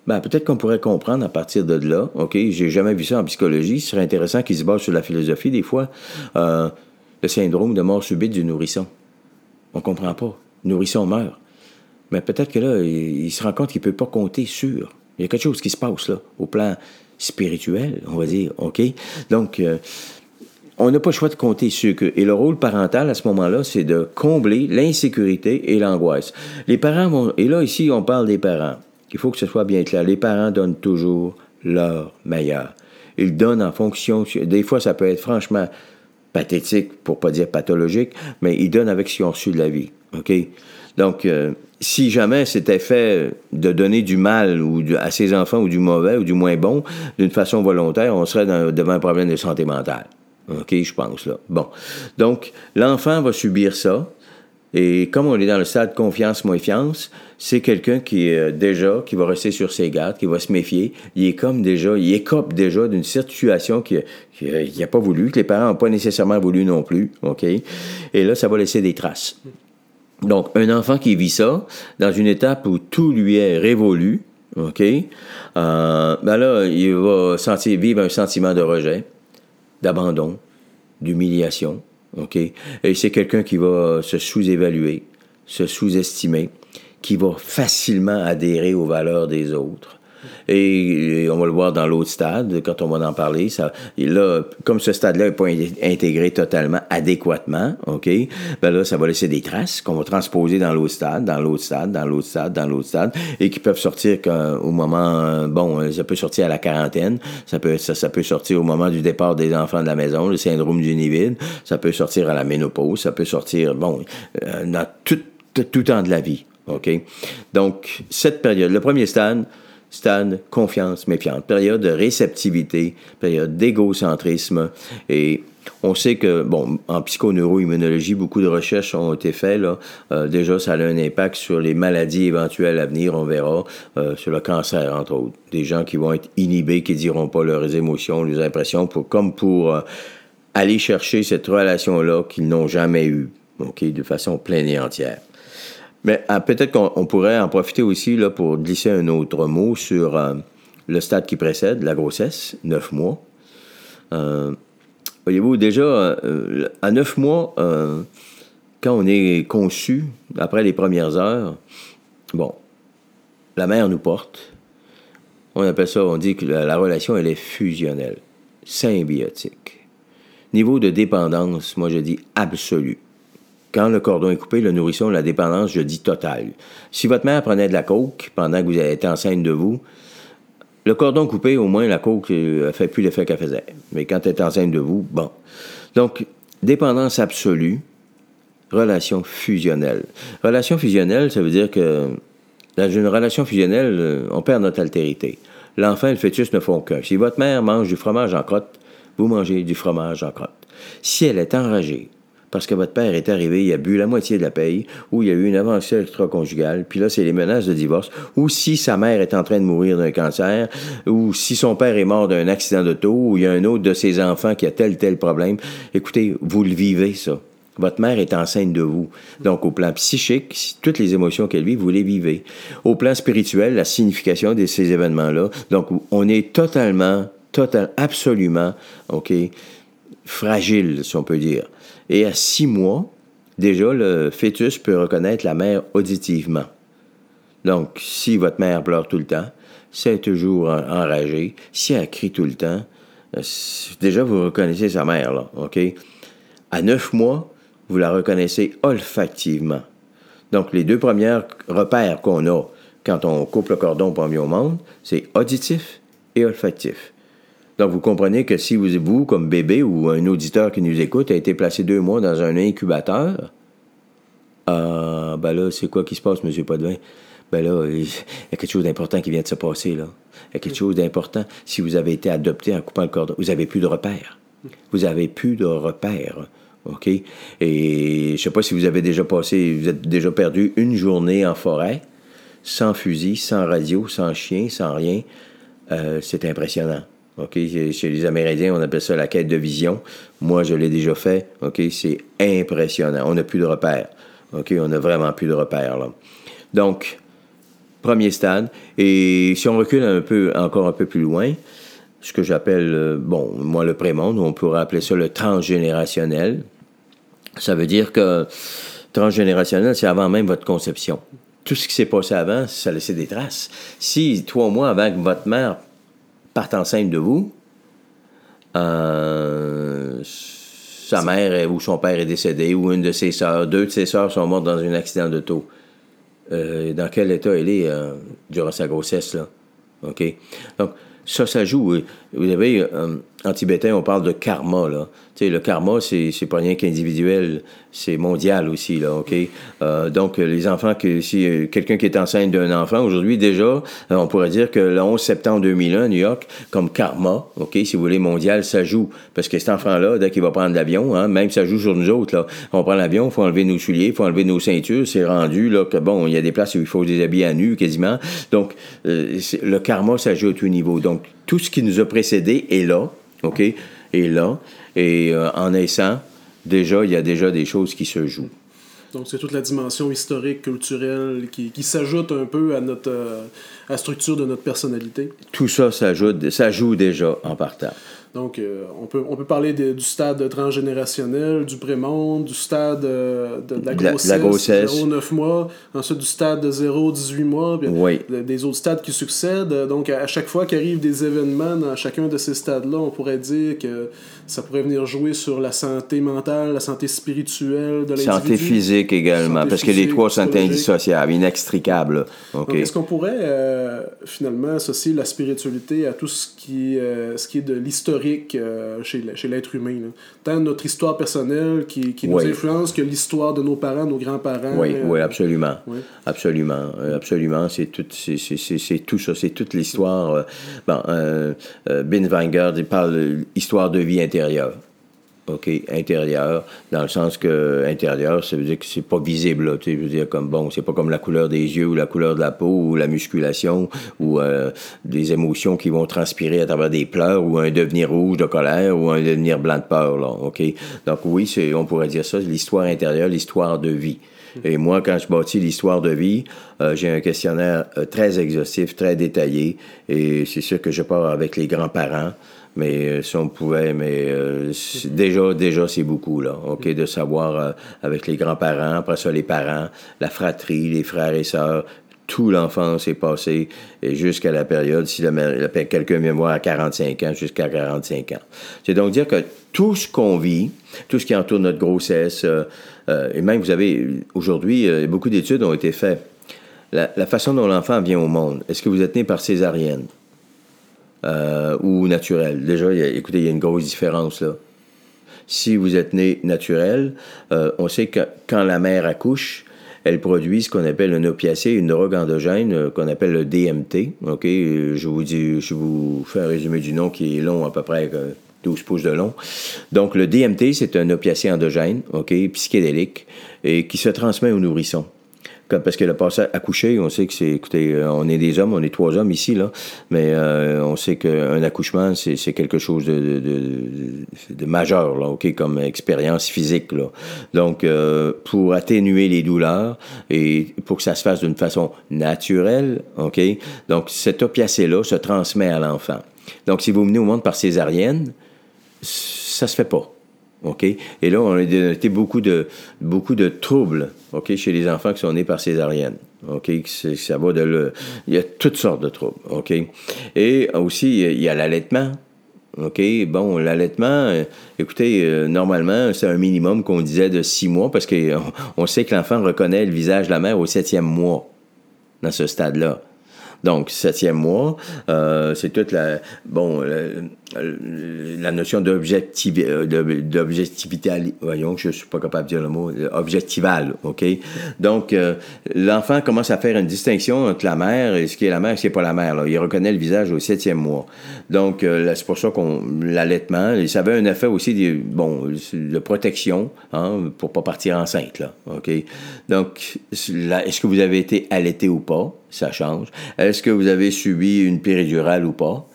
ben, peut-être qu'on pourrait comprendre à partir de là. OK, j'ai jamais vu ça en psychologie. Ce serait intéressant qu'ils se basent sur la philosophie, des fois. Euh, le syndrome de mort subite du nourrisson. On comprend pas. Nourrisson meurt. Mais peut-être que là, il, se rend compte qu'il peut pas compter sur. Il y a quelque chose qui se passe là, au plan spirituel, on va dire. OK? Donc, euh, on n'a pas le choix de compter sur eux. Et le rôle parental, à ce moment-là, c'est de combler l'insécurité et l'angoisse. Les parents vont... Et là, ici, on parle des parents. Il faut que ce soit bien clair. Les parents donnent toujours leur meilleur. Ils donnent en fonction... Des fois, ça peut être franchement pathétique, pour pas dire pathologique, mais ils donnent avec ce qu'ils ont reçu de la vie. OK? Donc, euh, si jamais c'était fait de donner du mal ou à ses enfants ou du mauvais ou du moins bon d'une façon volontaire, on serait devant un problème de santé mentale. OK, je pense, là. Bon. Donc, l'enfant va subir ça. Et comme on est dans le stade confiance-méfiance, c'est quelqu'un qui est déjà, qui va rester sur ses gardes, qui va se méfier. Il est comme déjà, il écope déjà d'une situation qu'il n'a pas voulu, que les parents n'ont pas nécessairement voulu non plus. OK? Et là, ça va laisser des traces. Donc, un enfant qui vit ça, dans une étape où tout lui est révolu, OK? Euh, ben là, il va sentir, vivre un sentiment de rejet, d'abandon, d'humiliation, OK? Et c'est quelqu'un qui va se sous-évaluer, se sous-estimer, qui va facilement adhérer aux valeurs des autres. Et, on va le voir dans l'autre stade, quand on va en parler. Ça, là, comme ce stade-là n'est pas intégré totalement, adéquatement, OK, ben là, ça va laisser des traces qu'on va transposer dans l'autre stade, dans l'autre stade, dans l'autre stade, dans l'autre stade, et qui peuvent sortir au moment, bon, ça peut sortir à la quarantaine, ça peut, ça peut sortir au moment du départ des enfants de la maison, le syndrome du nid vide, ça peut sortir à la ménopause, ça peut sortir, bon, euh, dans tout, tout, tout temps de la vie. OK? Donc, cette période, le premier stade, stade confiance méfiante, période de réceptivité, période d'égocentrisme. Et on sait que, bon, en psychoneuroimmunologie, beaucoup de recherches ont été faites. Là. Euh, déjà, ça a un impact sur les maladies éventuelles à venir, on verra, euh, sur le cancer, entre autres. Des gens qui vont être inhibés, qui diront pas leurs émotions, leurs impressions, pour, comme pour euh, aller chercher cette relation-là qu'ils n'ont jamais eue, OK, de façon pleine et entière. Mais ah, peut-être qu'on pourrait en profiter aussi là, pour glisser un autre mot sur euh, le stade qui précède la grossesse, neuf mois. Euh, voyez-vous, déjà, euh, à neuf mois, quand on est conçu, après les premières heures, bon, la mère nous porte. On appelle ça, on dit que la relation, elle est fusionnelle, symbiotique. Niveau de dépendance, moi je dis absolu quand le cordon est coupé, le nourrisson, la dépendance, je dis totale. Si votre mère prenait de la coke pendant que vous été enceinte de vous, le cordon coupé, au moins, la coke ne euh, fait plus l'effet qu'elle faisait. Mais quand elle est enceinte de vous, bon. Donc, dépendance absolue, relation fusionnelle. Relation fusionnelle, ça veut dire que dans une relation fusionnelle, euh, on perd notre altérité. L'enfant et le fœtus ne font qu'un. Si votre mère mange du fromage en crotte, vous mangez du fromage en crotte. Si elle est enragée, parce que votre père est arrivé, il a bu la moitié de la paye, ou il y a eu une avancée extra-conjugale, puis là, c'est les menaces de divorce, ou si sa mère est en train de mourir d'un cancer, ou si son père est mort d'un accident d'auto, ou il y a un autre de ses enfants qui a tel, tel problème. Écoutez, vous le vivez, ça. Votre mère est enceinte de vous. Donc, au plan psychique, toutes les émotions qu'elle vit, vous les vivez. Au plan spirituel, la signification de ces événements-là. Donc, on est totalement, total, absolument, OK, fragile, si on peut dire. Et à six mois, déjà, le fœtus peut reconnaître la mère auditivement. Donc, si votre mère pleure tout le temps, si elle est toujours enragée, si elle crie tout le temps, euh, déjà, vous reconnaissez sa mère, là, OK? À neuf mois, vous la reconnaissez olfactivement. Donc, les deux premiers repères qu'on a quand on coupe le cordon pour au monde, c'est auditif et olfactif. Donc, vous comprenez que si vous, vous, comme bébé ou un auditeur qui nous écoute, a été placé deux mois dans un incubateur, euh, ben là, c'est quoi qui se passe, M. Podvin? Ben là, il y a quelque chose d'important qui vient de se passer, là. Il y a quelque chose d'important. Si vous avez été adopté en coupant le cordon, vous n'avez plus de repères. Vous n'avez plus de repères. OK? Et je sais pas si vous avez déjà passé, vous êtes déjà perdu une journée en forêt, sans fusil, sans radio, sans chien, sans rien. Euh, c'est impressionnant. OK? Chez les Amérindiens, on appelle ça la quête de vision. Moi, je l'ai déjà fait. C'est impressionnant. On n'a plus de repères. OK? On n'a vraiment plus de repères. Donc, premier stade. Et si on recule un peu, encore un peu plus loin, ce que j'appelle, euh, bon, moi, le prémonde, on pourrait appeler ça le transgénérationnel. Ça veut dire que transgénérationnel, c'est avant même votre conception. Tout ce qui s'est passé avant, ça laissait des traces. Si, trois mois avant que votre mère parte enceinte de vous, euh, sa mère ou son père est décédé, ou une de ses sœurs, deux de ses sœurs sont mortes dans un accident d'auto. Euh, dans quel état elle est euh, durant sa grossesse, là? OK? Donc, ça, ça joue. Vous savez, euh, en tibétain, on parle de karma, là. Tu sais, le karma, c'est, c'est pas rien qu'individuel, c'est mondial aussi, là, OK? Euh, donc, les enfants, que si euh, quelqu'un qui est enceinte d'un enfant, aujourd'hui, déjà, euh, on pourrait dire que le 11 septembre 2001, New York, comme karma, OK, si vous voulez, mondial, ça joue. Parce que cet enfant-là, dès qu'il va prendre l'avion, hein, même ça joue sur nous autres, là. On prend l'avion, faut enlever nos souliers, faut enlever nos ceintures, c'est rendu, là, que bon, il y a des places où il faut des habits à nu, quasiment. Donc, le karma, ça joue à tout niveau. Donc, tout ce qui nous a précédé est là, OK, est là. Et euh, en naissant, déjà, il y a déjà des choses qui se jouent. Donc, c'est toute la dimension historique, culturelle, qui, qui s'ajoute un peu à notre euh, à la structure de notre personnalité. Tout ça, ça, ajoute, ça joue déjà en partant. Donc, euh, on, peut, on peut parler de- du stade transgénérationnel, du prémonde, du stade euh, de, de la grossesse, la grossesse. 0-9 mois, ensuite du stade de 0-18 mois, puis Oui. de- des autres stades qui succèdent. Donc, à, à chaque fois qu'arrivent des événements dans chacun de ces stades-là, on pourrait dire que ça pourrait venir jouer sur la santé mentale, la santé spirituelle de l'individu. Santé physique également, Santé parce que les trois sont indissociables, inextricables. Donc, est-ce qu'on pourrait euh, finalement associer la spiritualité à tout ce qui, euh, ce qui est de l'historique euh, chez, l'être humain? là? Tant notre histoire personnelle qui, qui nous Oui. influence que l'histoire de nos parents, nos grands-parents. Oui, euh, oui, absolument. oui. Absolument. absolument. C'est tout, c'est, tout ça. C'est toute l'histoire. bon, Ben il parle de histoire de vie intérieure. OK, intérieur, dans le sens que intérieur, ça veut dire que c'est pas visible, là, tu je veux dire, comme bon, c'est pas comme la couleur des yeux ou la couleur de la peau ou la musculation ou euh, des émotions qui vont transpirer à travers des pleurs ou un devenir rouge de colère ou un devenir blanc de peur, là, OK? Donc oui, on pourrait dire ça, l'histoire intérieure, l'histoire de vie. Et moi, quand je bâtis l'histoire de vie, euh, j'ai un questionnaire euh, très exhaustif, très détaillé, et c'est sûr que je pars avec les grands-parents. Mais euh, si on pouvait, mais euh, déjà, déjà c'est beaucoup là, ok, de savoir euh, avec les grands-parents, après ça les parents, la fratrie, les frères et sœurs, tout l'enfance est passé et jusqu'à la période, si quelqu'un vient voir à 45 ans, jusqu'à 45 ans. C'est donc dire que tout ce qu'on vit, tout ce qui entoure notre grossesse, euh, euh, et même vous avez, aujourd'hui, euh, beaucoup d'études ont été faites. La, la façon dont l'enfant vient au monde, est-ce que vous êtes né par césarienne? Euh, ou naturelle? Déjà, écoutez, il y a une grosse différence là. Si vous êtes né naturel, euh, on sait que quand la mère accouche, elle produit ce qu'on appelle un opiacé, une drogue endogène euh, qu'on appelle le DMT. Ok, je vous dis, je vous fais un résumé du nom qui est long à peu près euh, 12 pouces de long. Donc le DMT, c'est un opiacé endogène, ok, psychédélique, et qui se transmet aux nourrissons. Parce que le passage accoucher, on sait que c'est, écoutez, euh, on est des hommes, on est trois hommes ici, là, mais euh, on sait qu'un accouchement, c'est, c'est quelque chose de, de, de, de majeur, là, OK, comme expérience physique, là. Donc, euh, pour atténuer les douleurs et pour que ça se fasse d'une façon naturelle, OK, donc cet opiacé-là se transmet à l'enfant. Donc, si vous venez au monde par césarienne, ça se fait pas. OK? Et là, on a dénoté beaucoup de, beaucoup de troubles, OK, chez les enfants qui sont nés par césarienne. OK? Ça va de le... Il y a toutes sortes de troubles. OK? Et aussi, il y a l'allaitement. OK? Bon, l'allaitement, euh, écoutez, euh, normalement, c'est un minimum qu'on disait de six mois parce qu'on on sait que l'enfant reconnaît le visage de la mère au septième mois, dans ce stade-là. Donc, septième mois, euh, c'est toute la... Bon, la notion d'objectivité, voyons, je suis pas capable de dire le mot, objectival, OK? Donc, l'enfant commence à faire une distinction entre la mère et ce qui est la mère et ce qui n'est pas la mère. Là. Il reconnaît le visage au septième mois. Donc, c'est pour ça qu'on l'allaitement, ça avait un effet aussi de, bon, de protection, hein, pour pas partir enceinte, là, OK? Donc, est-ce que vous avez été allaité ou pas? Ça change. Est-ce que vous avez subi une péridurale ou pas?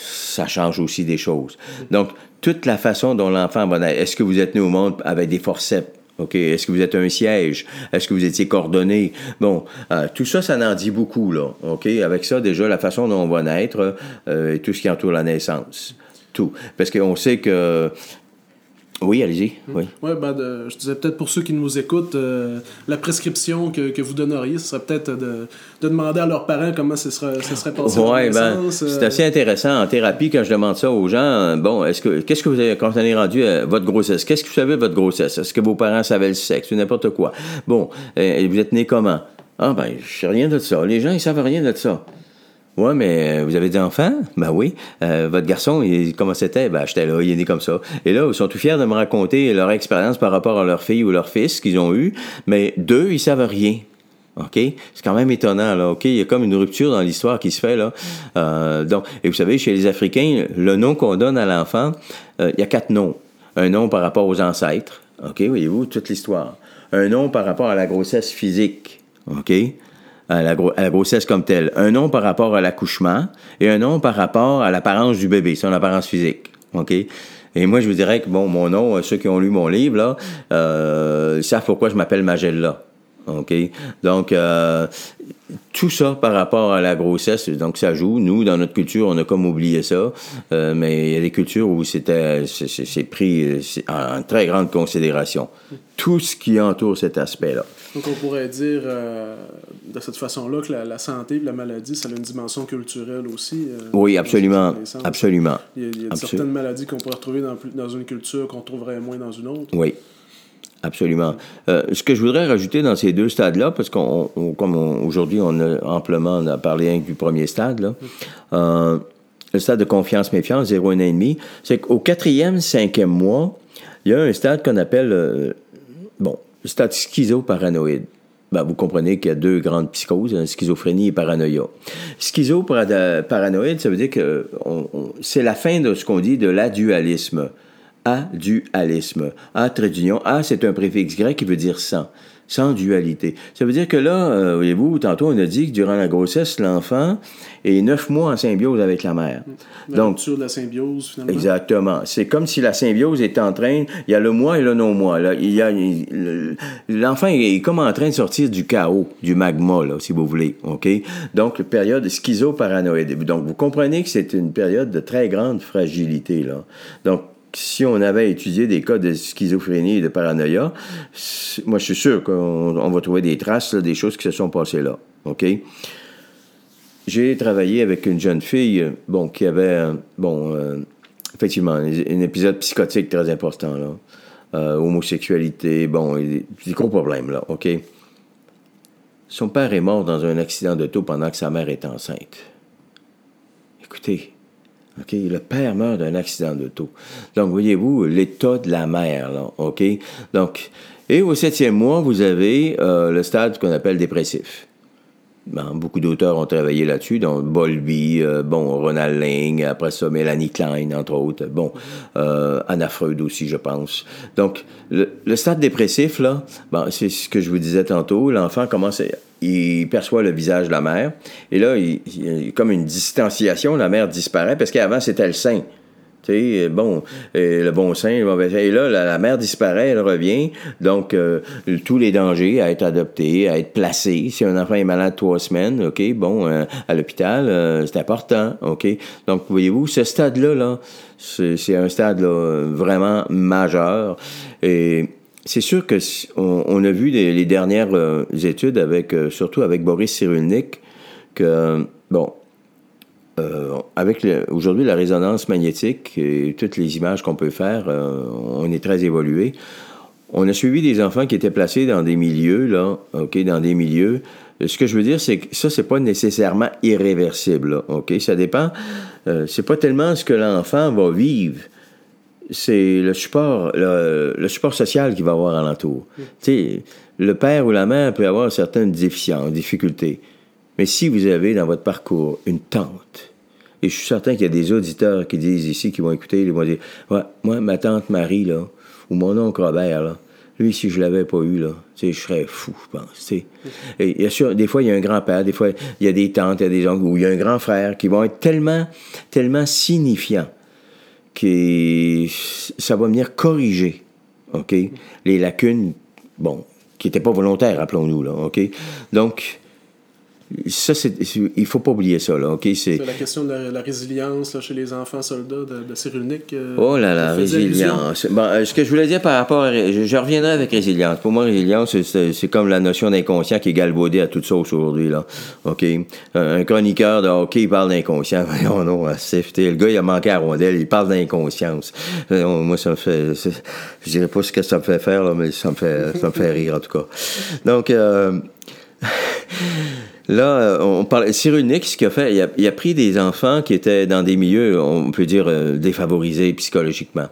Ça change aussi des choses. Donc, toute la façon dont l'enfant va naître. Est-ce que vous êtes né au monde avec des forceps? OK? Est-ce que vous êtes un siège? Est-ce que vous étiez coordonné? Bon, euh, tout ça, ça en dit beaucoup, là. OK? Avec ça, déjà, la façon dont on va naître euh, et tout ce qui entoure la naissance. Tout. Parce qu'on sait que oui, allez-y. Oui, ouais, ben je disais peut-être pour ceux qui nous écoutent, euh, la prescription que, que, vous donneriez, ce serait peut-être de, de, demander à leurs parents comment ce serait, ce serait passé. Oui, ben, c'est assez intéressant. En thérapie, quand je demande ça aux gens, euh, bon, est-ce que qu'est-ce que vous avez, quand vous avez rendu à votre grossesse, qu'est-ce que vous savez de votre grossesse? Est-ce que vos parents savaient le sexe ou n'importe quoi? Bon, euh, vous êtes né comment? Ah, ben, je sais rien de ça. Les gens, ils savent rien de ça. Ouais, mais euh, vous avez des enfants? Ben oui. Euh, votre garçon, il, comment c'était? Ben, j'étais là, il est né comme ça. Et là, ils sont tout fiers de me raconter leur expérience par rapport à leur fille ou leur fils qu'ils ont eu, mais d'eux, ils savent rien. OK? C'est quand même étonnant, là. OK? Il y a comme une rupture dans l'histoire qui se fait, là. Euh, donc, et vous savez, chez les Africains, le nom qu'on donne à l'enfant, il y a quatre noms. Un nom par rapport aux ancêtres. OK? Voyez-vous, toute l'histoire. Un nom par rapport à la grossesse physique. OK? À la, grossesse comme telle. Un nom par rapport à l'accouchement et un nom par rapport à l'apparence du bébé, son apparence physique. OK? Et moi, je vous dirais que, bon, mon nom, euh, ceux qui ont lu mon livre, là, euh, savent pourquoi je m'appelle Magella. OK? Donc, euh, tout ça par rapport à la grossesse, donc ça joue. Nous, dans notre culture, on a comme oublié ça, mais il y a des cultures où c'était c'est pris en très grande considération. Tout ce qui entoure cet aspect-là. Donc, on pourrait dire de cette façon-là que la, santé et la maladie, ça a une dimension culturelle aussi. Euh, oui, absolument. Absolument. Il y a, certaines maladies qu'on pourrait retrouver dans, dans une culture qu'on trouverait moins dans une autre. Oui. Absolument. Euh, ce que je voudrais rajouter dans ces deux stades-là, parce qu'on, comme aujourd'hui, on a amplement on a parlé du premier stade, là, le stade de confiance-méfiance, zéro et demi, c'est qu'au quatrième, cinquième mois, il y a un stade qu'on appelle, bon, le stade schizoparanoïde. Ben, vous comprenez qu'il y a deux grandes psychoses, hein, schizophrénie et paranoïa. Schizoparanoïde, ça veut dire que c'est la fin de ce qu'on dit de l'adualisme. A-dualisme. A, trait d'union. A, c'est un préfixe grec qui veut dire sans sans dualité. Ça veut dire que là, euh, voyez-vous, tantôt on a dit que durant la grossesse, l'enfant est neuf mois en symbiose avec la mère. La Donc, de la symbiose, finalement. Exactement. C'est comme si la symbiose est en train, il y a le moi et le non-moi. Là. Il y a, l'enfant est comme en train de sortir du chaos, du magma, là, si vous voulez. OK? Donc, période schizoparanoïde. Donc, vous comprenez que c'est une période de très grande fragilité, là. Donc, si on avait étudié des cas de schizophrénie et de paranoïa, moi, je suis sûr qu'on va trouver des traces, des choses qui se sont passées là. OK? J'ai travaillé avec une jeune fille, bon, qui avait, bon, euh, effectivement, un épisode psychotique très important, là. Euh, homosexualité, bon, des, gros problèmes, là, OK? Son père est mort dans un accident d'auto pendant que sa mère est enceinte. Écoutez, OK? Le père meurt d'un accident d'auto. Donc, voyez-vous, l'état de la mère, là, OK? Donc, et au septième mois, vous avez euh, le stade qu'on appelle dépressif. beaucoup d'auteurs ont travaillé là-dessus, donc Bolby, euh, bon, Ronald Ling, après ça, Mélanie Klein, entre autres, bon, euh, Anna Freud aussi, je pense. Donc, le, stade dépressif, là, bon, c'est ce que je vous disais tantôt, l'enfant commence à il perçoit le visage de la mère. Et là, il, a comme une distanciation, la mère disparaît, parce qu'avant, c'était le sein. Tu sais, bon, le bon sein, le mauvais sein. Et là, la, mère disparaît, elle revient. Donc, euh, tous les dangers à être adopté, à être placé. Si un enfant est malade trois semaines, OK, bon, euh, à l'hôpital, euh, c'est important, OK. Donc, voyez-vous, ce stade-là, là, c'est un stade là, vraiment majeur. Et c'est sûr que on, a vu les, dernières euh, études avec euh, surtout avec Boris Cyrulnik que bon euh, avec aujourd'hui la résonance magnétique et toutes les images qu'on peut faire, on est très évolué. On a suivi des enfants qui étaient placés dans des milieux là, ok, dans des milieux ce que je veux dire, c'est que ça, c'est pas nécessairement irréversible, OK? Ça dépend. C'est pas tellement ce que l'enfant va vivre, c'est le support, le, le, support social qu'il va avoir alentour. Tu sais, le père ou la mère peut avoir certaines déficiences, difficultés. Mais si vous avez dans votre parcours une tante, et je suis certain qu'il y a des auditeurs qui disent ici, qui vont écouter, ils vont dire ouais, Moi, ma tante Marie, là, ou mon oncle Robert, là, lui, si je l'avais pas eu, là, je serais fou, je pense. Et a sûr, des fois, il y a un grand-père, des fois, il y a des tantes, il y a des oncles, ou il y a un grand frère qui vont être tellement, tellement signifiants que ça va venir corriger, OK, les lacunes, bon, qui n'étaient pas volontaires, rappelons-nous, là, OK? Donc, ça, c'est, il faut pas oublier ça, là? C'est, la question de la, résilience chez les enfants soldats de, de Cyrulnik. Euh, oh là là, résilience. Bon, euh, ce que je voulais dire par rapport à... Je, reviendrai avec résilience. Pour moi, résilience, c'est, comme la notion d'inconscient qui est galvaudée à toute sauce aujourd'hui, là. OK? Un, chroniqueur de hockey, il parle d'inconscient. Voyons, non, Le gars, il a manqué à rondelle, il parle d'inconscience. Euh, moi, ça me fait... Je dirais pas ce que ça me fait faire, là, mais ça me fait, ça me fait rire, en tout cas. Donc... Là, euh, on parle. Cyrulnik, ce qu'il a fait, il a, pris des enfants qui étaient dans des milieux, on peut dire, euh, défavorisés psychologiquement.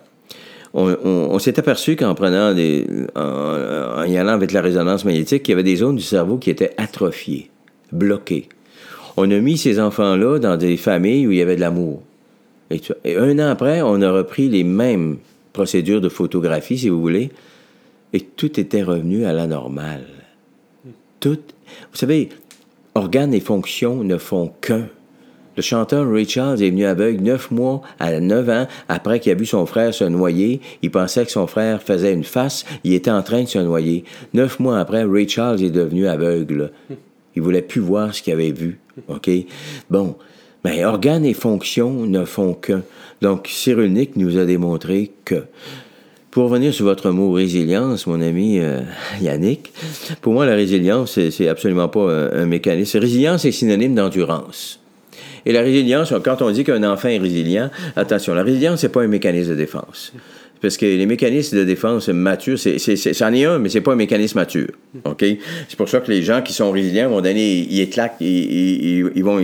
On, s'est aperçu qu'en prenant. En, y allant avec la résonance magnétique, qu'il y avait des zones du cerveau qui étaient atrophiées, bloquées. On a mis ces enfants-là dans des familles où il y avait de l'amour. Et, et, un an après, on a repris les mêmes procédures de photographie, si vous voulez, et tout était revenu à la normale. Tout. Vous savez, organes et fonctions ne font qu'un. Le chanteur Ray est venu aveugle neuf mois à neuf ans après qu'il a vu son frère se noyer. Il pensait que son frère faisait une face. Il était en train de se noyer. Neuf mois après, Ray est devenu aveugle. Il voulait plus voir ce qu'il avait vu. OK? Bon. Mais organes et fonctions ne font qu'un. Donc, Cyrulnik nous a démontré que pour revenir sur votre mot résilience, mon ami euh, Yannick, pour moi, la résilience, c'est absolument pas un, mécanisme. Résilience est synonyme d'endurance. Et la résilience, quand on dit qu'un enfant est résilient, attention, la résilience, c'est pas un mécanisme de défense. Parce que les mécanismes de défense matures, c'est, c'en est un, mais c'est pas un mécanisme mature. OK? C'est pour ça que les gens qui sont résilients, à un moment donné, ils éclatent, ils, vont,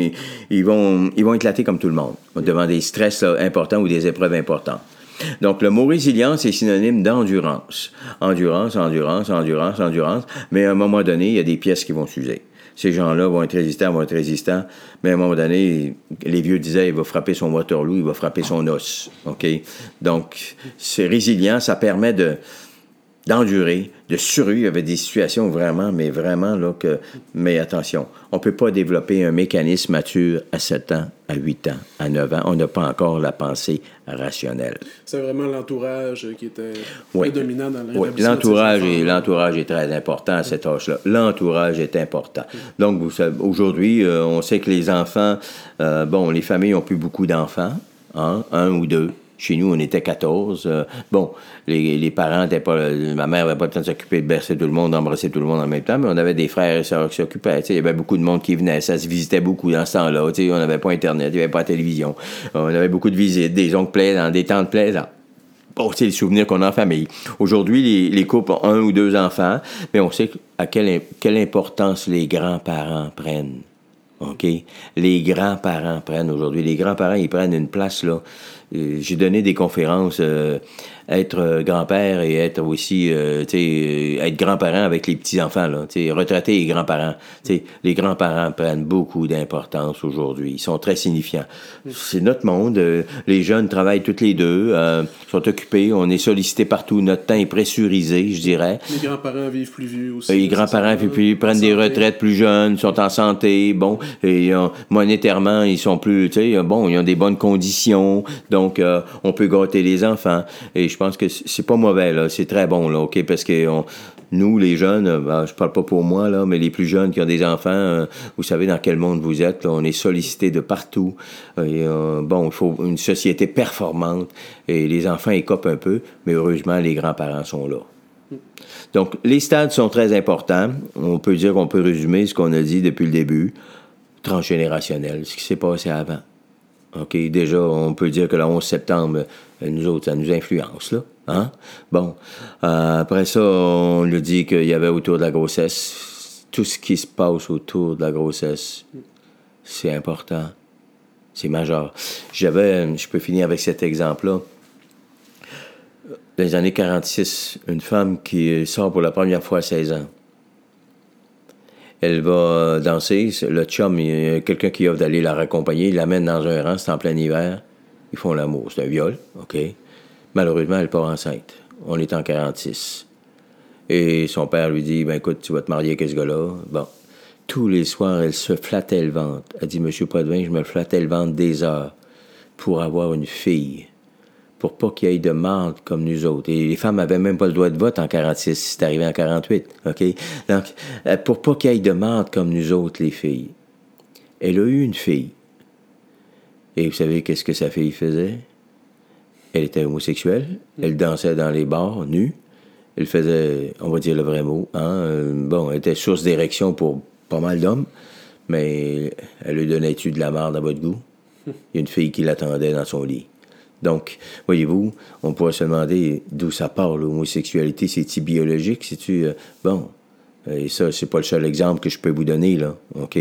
ils, vont, ils vont éclater comme tout le monde, devant des stress importants ou des épreuves importantes. Donc, le mot résilience est synonyme d'endurance. Endurance, endurance, endurance, endurance. Mais à un moment donné, il y a des pièces qui vont s'user. Ces gens-là vont être résistants, vont être résistants. Mais à un moment donné, les vieux disaient, il va frapper son Waterloo, il va frapper son os. OK? Donc, c'est résilient, ça permet de, d'endurer, de survivre avec des situations vraiment, mais vraiment, là, que, mais attention, on ne peut pas développer un mécanisme mature à 7 ans, à 8 ans, à 9 ans. On n'a pas encore la pensée rationnelle. C'est vraiment l'entourage qui était prédominant dans le Oui, l'entourage est, l'entourage est très important à cet âge-là. L'entourage est important. Donc, vous savez, aujourd'hui, euh, on sait que les enfants, euh, bon, les familles ont plus beaucoup d'enfants, hein, un ou deux. Chez nous, on était 14. Euh, bon, les, les parents n'étaient pas. Ma mère n'avait pas le temps de s'occuper de bercer tout le monde, d'embrasser tout le monde en même temps, mais on avait des frères et sœurs qui s'occupaient. Il y avait beaucoup de monde qui venait. Ça se visitait beaucoup dans ce temps-là. On n'avait pas Internet, il n'y avait pas de télévision. On avait beaucoup de visites, des oncles plaisants, des tantes plaisantes. Bon, c'est les souvenirs qu'on a en famille. Aujourd'hui, les, les, couples ont un ou deux enfants, mais on sait à quelle, quelle importance les grands-parents prennent. OK? Les grands-parents prennent aujourd'hui. Les grands-parents, ils prennent une place, là. J'ai donné des conférences euh, être euh, grand-père et être aussi, euh, tu sais, être grand-parent avec les petits-enfants, là, tu sais, retraiter les grands-parents. Tu sais, les grands-parents prennent beaucoup d'importance aujourd'hui. Ils sont très signifiants. C'est notre monde. les jeunes travaillent toutes les deux, sont occupés. On est sollicité partout. Notre temps est pressurisé, je dirais. Les grands-parents vivent plus vieux aussi. Les grands-parents vivent plus, prennent des retraites plus jeunes, sont en santé, bon, et monétairement, ils sont plus, tu sais, bon, ils ont des bonnes conditions, donc on peut gâter les enfants. Et je pense que c'est pas mauvais. C'est très bon? Parce que nous, les jeunes, euh, ben, je parle pas pour moi, mais les plus jeunes qui ont des enfants, euh, vous savez dans quel monde vous êtes, on est sollicité de partout. Euh, bon, il faut une société performante. Et les enfants écopent un peu, mais heureusement, les grands-parents sont là. Donc, les stades sont très importants. On peut dire qu'on peut résumer ce qu'on a dit depuis le début. Transgénérationnel, ce qui s'est passé avant. OK, déjà, on peut dire que le 11 septembre, euh, nous autres, ça nous influence, là. Hein? Bon. Euh, après ça, on nous dit qu'il y avait autour de la grossesse tout ce qui se passe autour de la grossesse, c'est important. C'est majeur. J'avais, je peux finir avec cet exemple-là. Dans les années 46, une femme qui sort pour la première fois à 16 ans. Elle va danser. Le chum, il y a quelqu'un qui offre d'aller la raccompagner. Il l'amène dans un rang, c'est en plein hiver. Ils font l'amour. C'est un viol, OK? Malheureusement, elle part enceinte. On est en 46. Et son père lui dit, ben écoute, tu vas te marier avec ce gars-là. Bon. Tous les soirs, elle se flattait le ventre. Elle dit, Monsieur Potvin, je me flattais le ventre des heures pour avoir une fille. Pour pas qu'il y ait de marde comme nous autres. Et les femmes avaient même pas le droit de vote en 46, c'est arrivé en 48. OK? Donc, euh, pour pas qu'il y ait de marde comme nous autres, les filles. Elle a eu une fille. Et vous savez qu'est-ce que sa fille faisait? Elle était homosexuelle. Elle dansait dans les bars, nue. Elle faisait, on va dire le vrai mot, hein? Euh, bon, elle était source d'érection pour pas mal d'hommes, mais elle lui donnait-tu de la merde à votre goût? Il y a une fille qui l'attendait dans son lit. Donc, voyez-vous, on pourrait se demander d'où ça part, l'homosexualité. C'est-tu biologique? C'est-tu. Euh, bon. Et ça, c'est pas le seul exemple que je peux vous donner, là. OK?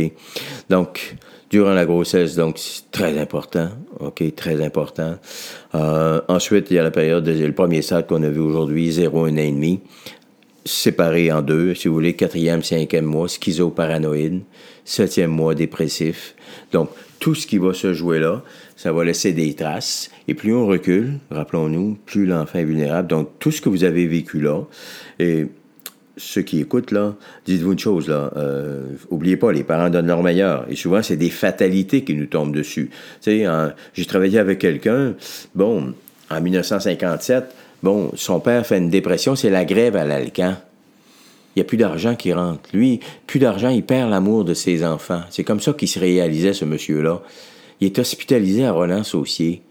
Donc, durant la grossesse, donc, c'est très important. OK? Très important. Euh, ensuite, il y a la période, le premier stade qu'on a vu aujourd'hui, 0, 1 an et demi séparé en deux, si vous voulez, quatrième, cinquième mois, schizoparanoïde, septième mois, dépressif. Donc, tout ce qui va se jouer là, ça va laisser des traces. Et plus on recule, rappelons-nous, plus l'enfant est vulnérable. Donc, tout ce que vous avez vécu là, et ceux qui écoutent, là, dites-vous une chose, là, euh, oubliez pas, les parents donnent leur meilleur. Et souvent, c'est des fatalités qui nous tombent dessus. Tu sais, j'ai travaillé avec quelqu'un, bon, en 1957, Bon, son père fait une dépression, c'est la grève à l'Alcan. Il n'y a plus d'argent qui rentre. Lui, plus d'argent, il perd l'amour de ses enfants. C'est comme ça qu'il se réalisait, ce monsieur-là. Il est hospitalisé à Roland-Saucier.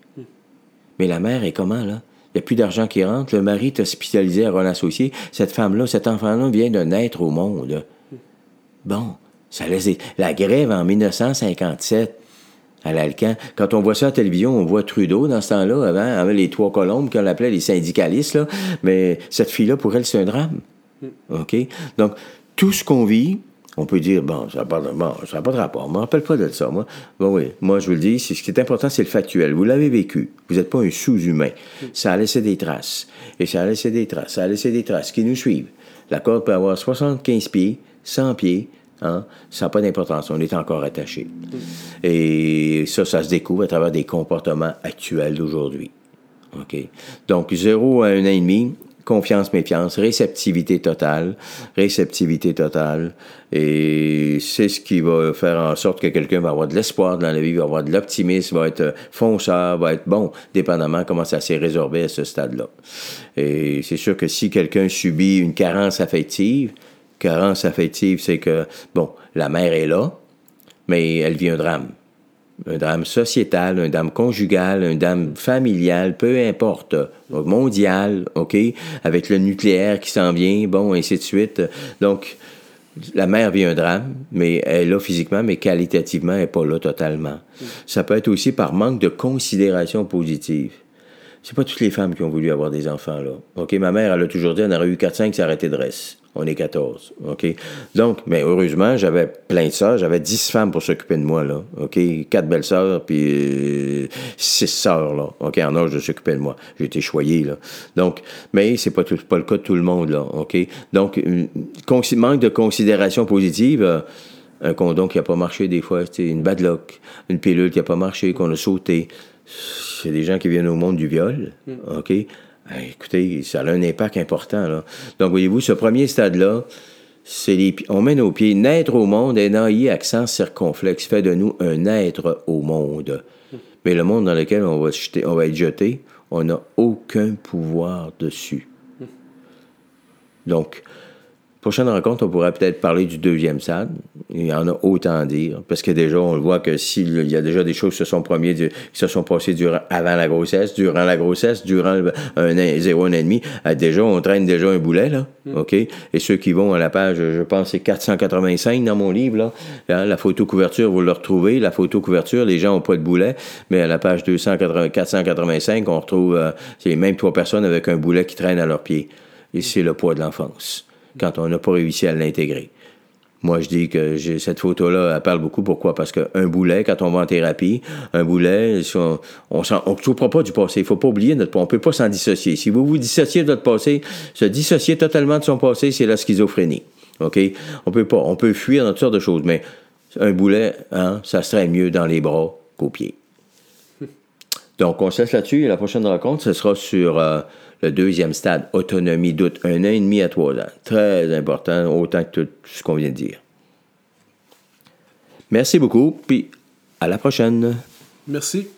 Mais la mère est comment, là? Il n'y a plus d'argent qui rentre. Le mari est hospitalisé à Roland-Saucier. Cette femme-là, cet enfant-là vient de naître au monde. Bon, ça laisse... La grève en 1957 à l'Alcan. Quand on voit ça à la télévision, on voit Trudeau dans ce temps-là, avant, avec les trois colombes qu'on appelait les syndicalistes, là. mais cette fille-là, pour elle, c'est un drame. Mm. OK? Donc, tout ce qu'on vit, on peut dire, bon, ça n'a pas, bon, pas de rapport. Je ne me rappelle pas de ça, moi. Bon, oui, moi, je vous le dis, ce qui est important, c'est le factuel. Vous l'avez vécu. Vous n'êtes pas un sous-humain. Ça a laissé des traces. Et ça a laissé des traces. Ça a laissé des traces qui nous suivent. La corde peut avoir 75 pieds, 100 pieds, Hein? Ça n'a pas d'importance, on est encore attaché. Et ça, ça se découvre à travers des comportements actuels d'aujourd'hui. OK? Donc, zéro à un an et demi, confiance, méfiance, réceptivité totale, réceptivité totale. Et c'est ce qui va faire en sorte que quelqu'un va avoir de l'espoir dans la vie, va avoir de l'optimisme, va être fonceur, va être bon, dépendamment comment ça s'est résorbé à ce stade-là. Et c'est sûr que si quelqu'un subit une carence affective, carence affective, c'est que, bon, la mère est là, mais elle vit un drame. Un drame sociétal, un drame conjugal, un drame familial, peu importe, mondial, OK, avec le nucléaire qui s'en vient, bon, ainsi de suite. Donc, la mère vit un drame, mais elle est là physiquement, mais qualitativement, elle n'est pas là totalement. Ça peut être aussi par manque de considération positive. C'est pas toutes les femmes qui ont voulu avoir des enfants, là. OK, ma mère, elle a toujours dit, on aurait eu 4-5, ça arrêté de reste. On est 14. OK? Donc, mais heureusement, j'avais plein de sœurs. J'avais 10 femmes pour s'occuper de moi, là. OK? Quatre belles sœurs, puis 6 euh, sœurs, là. OK? En âge de s'occuper de moi. J'ai été choyé, là. Donc, mais c'est pas, pas le cas de tout le monde, là. OK? Donc, manque de considération positive. Euh, un condom qui n'a pas marché des fois, une bad luck, une pilule qui n'a pas marché, qu'on a sauté. C'est des gens qui viennent au monde du viol, mm. OK? Ben, écoutez, ça a un impact important. Là. Donc, voyez-vous, ce premier stade-là, c'est les, on met nos pieds. Naître au monde, NAI, accent circonflexe, fait de nous un être au monde. Mais le monde dans lequel on va, on va être jeté, on n'a aucun pouvoir dessus. Donc, Prochaine rencontre, on pourrait peut-être parler du deuxième stade. Il y en a autant à dire. Parce que déjà, on le voit que s'il y a déjà des choses qui se sont, premiers, qui se sont passées durant, avant la grossesse, durant la grossesse, durant un an, zéro, un an et demi, euh, déjà, on traîne déjà un boulet, là. Mm. OK? Et ceux qui vont à la page, je pense, c'est 485 dans mon livre, là. Hein, la photo couverture, vous le retrouvez. La photo couverture, les gens n'ont pas de boulet. Mais à la page 280, 485, on retrouve, euh, c'est même trois personnes avec un boulet qui traîne à leurs pieds. Et c'est le poids de l'enfance quand on n'a pas réussi à l'intégrer. Moi, je dis que j'ai cette photo-là, elle parle beaucoup. Pourquoi? Parce qu'un boulet, quand on va en thérapie, un boulet, on on ne souffre pas du passé. Il faut pas oublier notre On peut pas s'en dissocier. Si vous vous dissociez de votre passé, se dissocier totalement de son passé, c'est la schizophrénie. OK? On peut pas. On peut fuir dans toutes sortes de choses, mais un boulet, hein, ça serait mieux dans les bras qu'aux pieds. Donc, on se laisse là-dessus et la prochaine rencontre, ce sera sur euh, le deuxième stade, autonomie, doute, un an et demi à trois ans. Très important, autant que tout ce qu'on vient de dire. Merci beaucoup, puis à la prochaine. Merci.